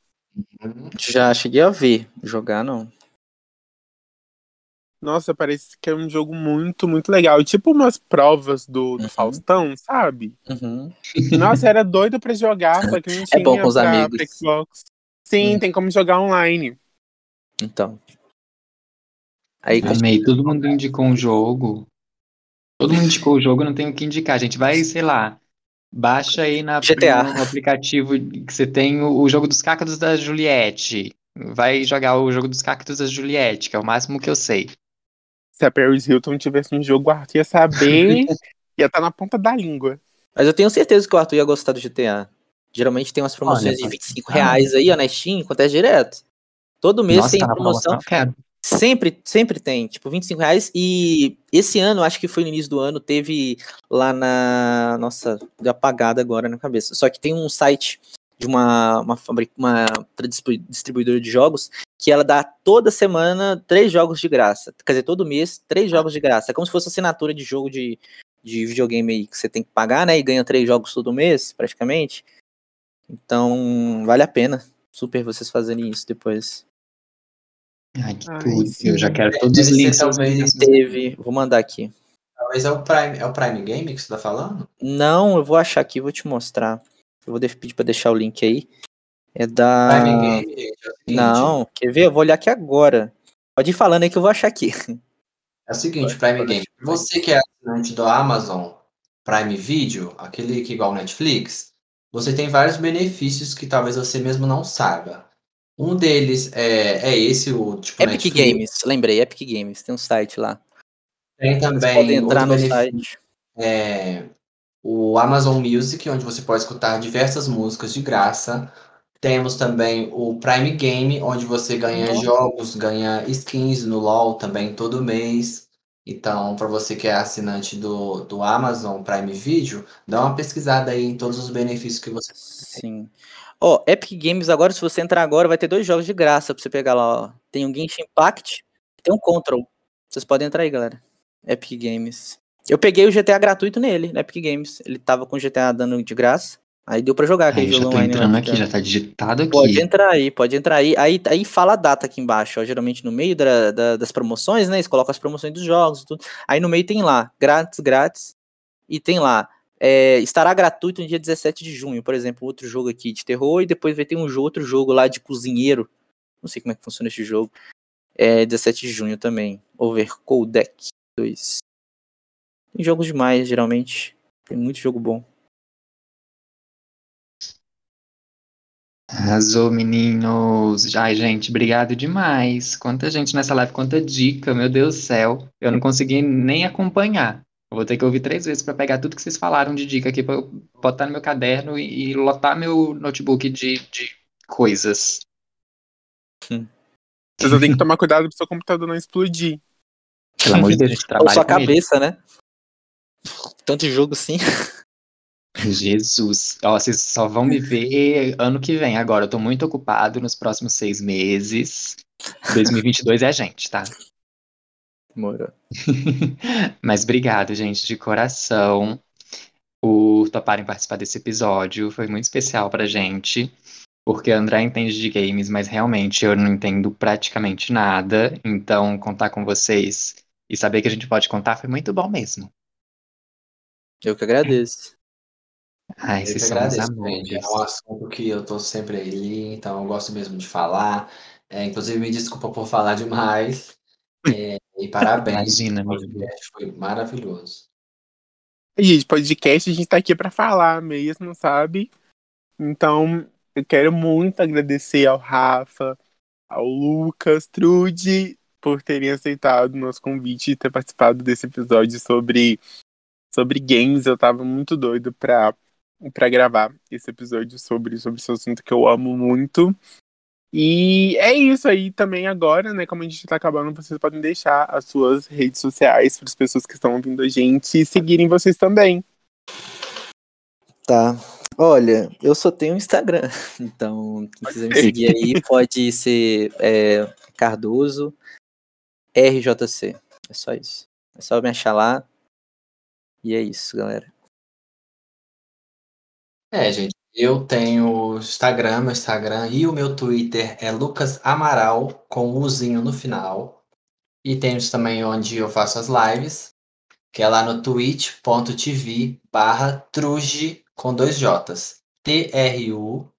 Já cheguei a ver. Jogar não. Nossa, parece que é um jogo muito, muito legal. Tipo umas provas do, do Uhum. Faustão, sabe? Uhum. Nossa, era doido pra jogar, só que não É tinha bom com os amigos. Xbox. Sim, Hum. tem como jogar online. Então. Aí Amei, todo mundo indicou um jogo. Todo mundo indicou o jogo, não tem o que indicar. A gente vai, sei lá, baixa aí na, GTA. no aplicativo que você tem o, o jogo dos cactos da Juliette. Vai jogar o jogo dos cactos da Juliette, que é o máximo que eu sei. Se a Paris Hilton tivesse um jogo, o Arthur ia saber, ia estar na ponta da língua. Mas eu tenho certeza que o Arthur ia gostar do GTA. Geralmente tem umas promoções Olha, de 25 ah. reais aí, ó, na Steam, acontece direto. Todo mês Nossa, tem tá promoção. Sempre, sempre tem, tipo, 25 reais. E esse ano, acho que foi no início do ano, teve lá na. Nossa, apagada agora na cabeça. Só que tem um site de uma, uma, uma distribu- distribuidora de jogos que ela dá toda semana três jogos de graça. Quer dizer, todo mês, três jogos de graça. É como se fosse assinatura de jogo de, de videogame aí que você tem que pagar, né? E ganha três jogos todo mês, praticamente. Então, vale a pena. Super vocês fazerem isso depois. Ai, que Ai, tudo. Eu já quero todos os links. talvez- Teve. Vou mandar aqui. Talvez é o Prime, é o Prime Game que você tá falando? Não, eu vou achar aqui vou te mostrar. Eu vou pedir pra deixar o link aí. É da. Prime Game, é Não, quer ver? Eu vou olhar aqui agora. Pode ir falando aí que eu vou achar aqui. É o seguinte, Prime Game. Você que é assinante do Amazon Prime Video, aquele que é igual ao Netflix, você tem vários benefícios que talvez você mesmo não saiba. Um deles é, é esse, o tipo Epic Netflix. Games, lembrei, Epic Games, tem um site lá. Tem também podem entrar no site. é o Amazon Music, onde você pode escutar diversas músicas de graça. Temos também o Prime Game, onde você ganha jogos, ganha skins no LoL também todo mês. Então, para você que é assinante do, do Amazon Prime Video, dá uma pesquisada aí em todos os benefícios que você Sim. Ó, Epic Games agora, se você entrar agora, vai ter dois jogos de graça pra você pegar lá, ó. Tem um Genshin Impact, tem um Control. Vocês podem entrar aí, galera. Epic Games. Eu peguei o GTA gratuito nele, no Epic Games. Ele tava com o GTA dando de graça. Aí deu pra jogar aquele Aí, já jogo tô online. entrando aqui, já tá digitado aqui. Pode entrar aí, pode entrar aí. Aí, aí fala a data aqui embaixo, ó. Geralmente no meio da- da- das promoções, né? Eles colocam as promoções dos jogos e tudo. Aí no meio tem lá, grátis, grátis. E tem lá, é, estará gratuito no dia 17 de junho, por exemplo, outro jogo aqui de terror. E depois vai ter um outro jogo lá de cozinheiro. Não sei como é que funciona esse jogo. É 17 de junho também. Overcodeck 2. Tem jogos demais, geralmente. Tem muito jogo bom. Arrasou, meninos. Ai, gente, obrigado demais. Quanta gente nessa live, quanta dica, meu Deus do céu. Eu não consegui nem acompanhar. Eu vou ter que ouvir três vezes para pegar tudo que vocês falaram de dica aqui para eu botar no meu caderno e, e lotar meu notebook de, de coisas. Você só tem que tomar cuidado pro seu computador não explodir. Pelo amor de Deus, a gente Ou trabalha sua com ele. cabeça, né? Tanto jogo assim. Jesus. Ó, vocês só vão me ver ano que vem. Agora, eu tô muito ocupado nos próximos seis meses. 2022 é a gente, tá? Moro. Mas obrigado, gente, de coração, por toparem participar desse episódio. Foi muito especial pra gente, porque a André entende de games, mas realmente eu não entendo praticamente nada. Então, contar com vocês e saber que a gente pode contar foi muito bom mesmo. Eu que agradeço. Ai, Eu vocês que são agradeço, gente. É amores. um assunto que eu tô sempre ali, então eu gosto mesmo de falar. É, inclusive, me desculpa por falar demais. É, e parabéns. Imagina, o amigo. podcast foi maravilhoso. E, gente, podcast a gente tá aqui pra falar mesmo, sabe? Então, eu quero muito agradecer ao Rafa, ao Lucas, Trude, por terem aceitado o nosso convite e ter participado desse episódio sobre, sobre games. Eu tava muito doido pra, pra gravar esse episódio sobre, sobre esse assunto que eu amo muito. E é isso aí também agora, né? Como a gente tá acabando, vocês podem deixar as suas redes sociais para as pessoas que estão ouvindo a gente e seguirem vocês também. Tá. Olha, eu só tenho Instagram. Então, quem quiser me seguir aí pode ser é, Cardoso RJC. É só isso. É só me achar lá. E é isso, galera. É, gente. Eu tenho Instagram, meu Instagram e o meu Twitter é Lucas Amaral, com o Uzinho no final. E temos também onde eu faço as lives, que é lá no twitch.tv barra truji com dois J's. T-R-U-J-J-I.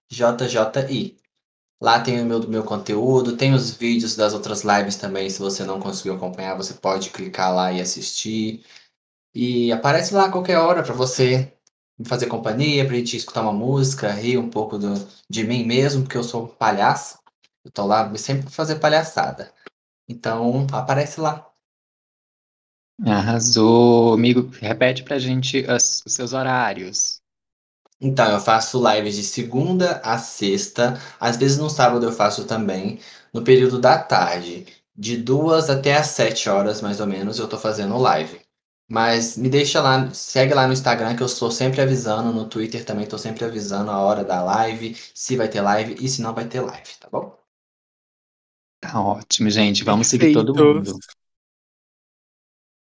Lá tem o meu, meu conteúdo, tem os vídeos das outras lives também. Se você não conseguiu acompanhar, você pode clicar lá e assistir. E aparece lá a qualquer hora para você me fazer companhia, pra gente escutar uma música, rir um pouco do, de mim mesmo, porque eu sou um palhaço. Eu tô lá sempre pra fazer palhaçada. Então, aparece lá. Arrasou. Amigo, repete pra gente os seus horários. Então, eu faço lives de segunda a sexta. Às vezes no sábado eu faço também. No período da tarde, de duas até às sete horas, mais ou menos, eu tô fazendo live. Mas me deixa lá, segue lá no Instagram que eu estou sempre avisando, no Twitter também estou sempre avisando a hora da live, se vai ter live e se não vai ter live, tá bom? Tá ótimo, gente. Vamos seguir todo mundo.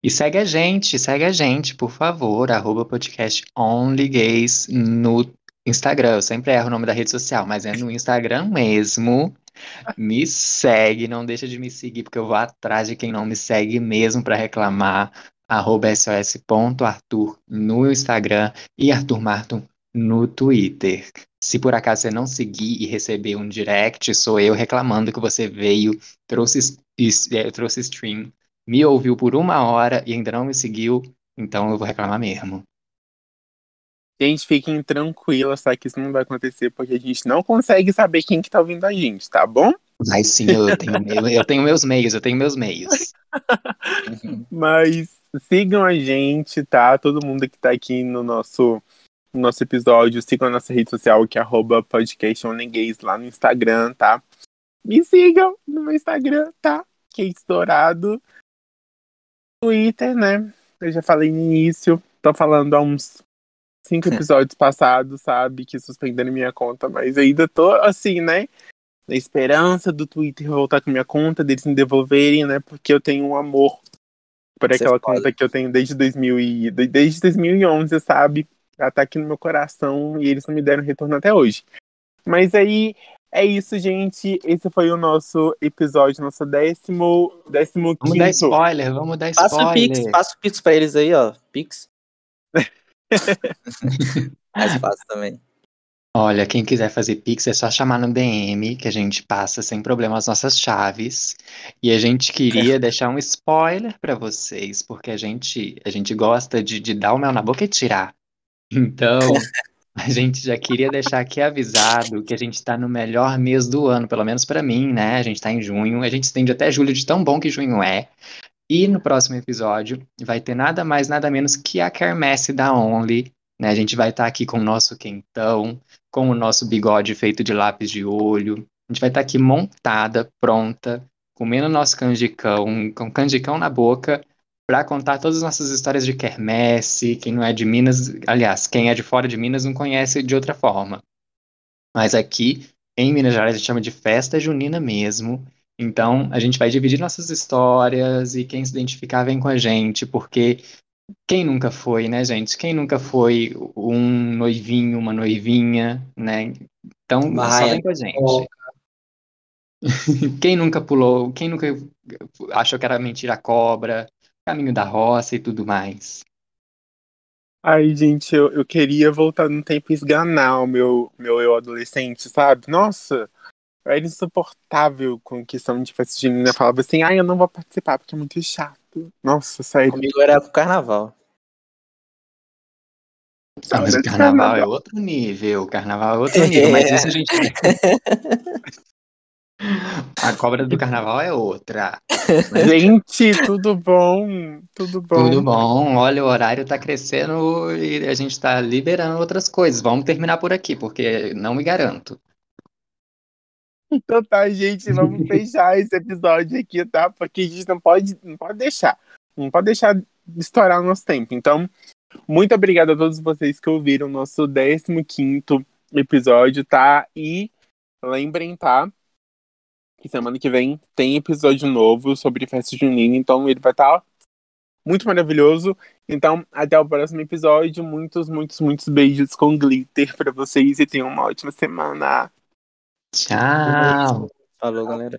E segue a gente, segue a gente, por favor, arroba podcast OnlyGays no Instagram. Eu sempre erro o nome da rede social, mas é no Instagram mesmo. Me segue, não deixa de me seguir, porque eu vou atrás de quem não me segue mesmo para reclamar arroba sos.arthur no Instagram e Arthur Marton no Twitter. Se por acaso você não seguir e receber um direct, sou eu reclamando que você veio, trouxe, é, trouxe stream, me ouviu por uma hora e ainda não me seguiu, então eu vou reclamar mesmo. Gente, fiquem tranquilos, tá? Que isso não vai acontecer, porque a gente não consegue saber quem que tá ouvindo a gente, tá bom? Mas sim, eu tenho, eu, eu tenho meus meios, eu tenho meus meios. Mas sigam a gente, tá? Todo mundo que tá aqui no nosso, no nosso episódio, sigam a nossa rede social, que é arroba podcast lá no Instagram, tá? Me sigam no meu Instagram, tá? Kate Dourado. Twitter, né? Eu já falei no início, tô falando há uns cinco episódios passados, sabe? Que suspenderam minha conta, mas ainda tô assim, né? Na esperança do Twitter voltar com minha conta, deles me devolverem, né? Porque eu tenho um amor por Você aquela conta que eu tenho desde 2000 e, desde 2011, sabe? Ela tá aqui no meu coração e eles não me deram retorno até hoje. Mas aí é isso, gente. Esse foi o nosso episódio, nosso décimo, décimo Vamos quinto. dar spoiler, vamos dar spoiler. Passa o Pix, passa o Pix pra eles aí, ó. Pix. Mais fácil também. Olha, quem quiser fazer Pix é só chamar no DM, que a gente passa sem problema as nossas chaves. E a gente queria deixar um spoiler para vocês, porque a gente, a gente gosta de, de dar o mel na boca e tirar. Então, a gente já queria deixar aqui avisado que a gente está no melhor mês do ano, pelo menos para mim, né? A gente está em junho, a gente estende até julho de tão bom que junho é. E no próximo episódio vai ter nada mais, nada menos que a quermesse da Only. Né? A gente vai estar tá aqui com o nosso quentão, com o nosso bigode feito de lápis de olho. A gente vai estar tá aqui montada, pronta, comendo nosso canjicão, com canjicão na boca, para contar todas as nossas histórias de quermesse. Quem não é de Minas, aliás, quem é de fora de Minas não conhece de outra forma. Mas aqui em Minas Gerais a gente chama de festa junina mesmo. Então a gente vai dividir nossas histórias e quem se identificar vem com a gente, porque quem nunca foi, né, gente? Quem nunca foi um noivinho, uma noivinha, né? Então, Vai, só vem com a gente. quem nunca pulou, quem nunca achou que era mentira cobra, caminho da roça e tudo mais. Ai, gente, eu, eu queria voltar no tempo e esganar o meu, meu eu adolescente, sabe? Nossa, eu era insuportável com questão de festa junina. Eu falava assim, ai, eu não vou participar porque é muito chato. Nossa, sério. Comigo era com carnaval. Ah, mas o carnaval é outro nível, o carnaval é outro nível, mas isso a gente. A cobra do carnaval é outra. Gente, tudo bom? Tudo bom? Tudo bom. Olha, o horário tá crescendo e a gente tá liberando outras coisas. Vamos terminar por aqui, porque não me garanto. Então tá, gente, vamos fechar esse episódio aqui, tá? Porque a gente não pode, não pode deixar. Não pode deixar estourar o nosso tempo. Então, muito obrigado a todos vocês que ouviram o nosso 15 episódio, tá? E lembrem, tá? Que semana que vem tem episódio novo sobre festa junina, então ele vai estar tá muito maravilhoso. Então, até o próximo episódio. Muitos, muitos, muitos beijos com glitter para vocês e tenham uma ótima semana. Tchau. Falou, galera.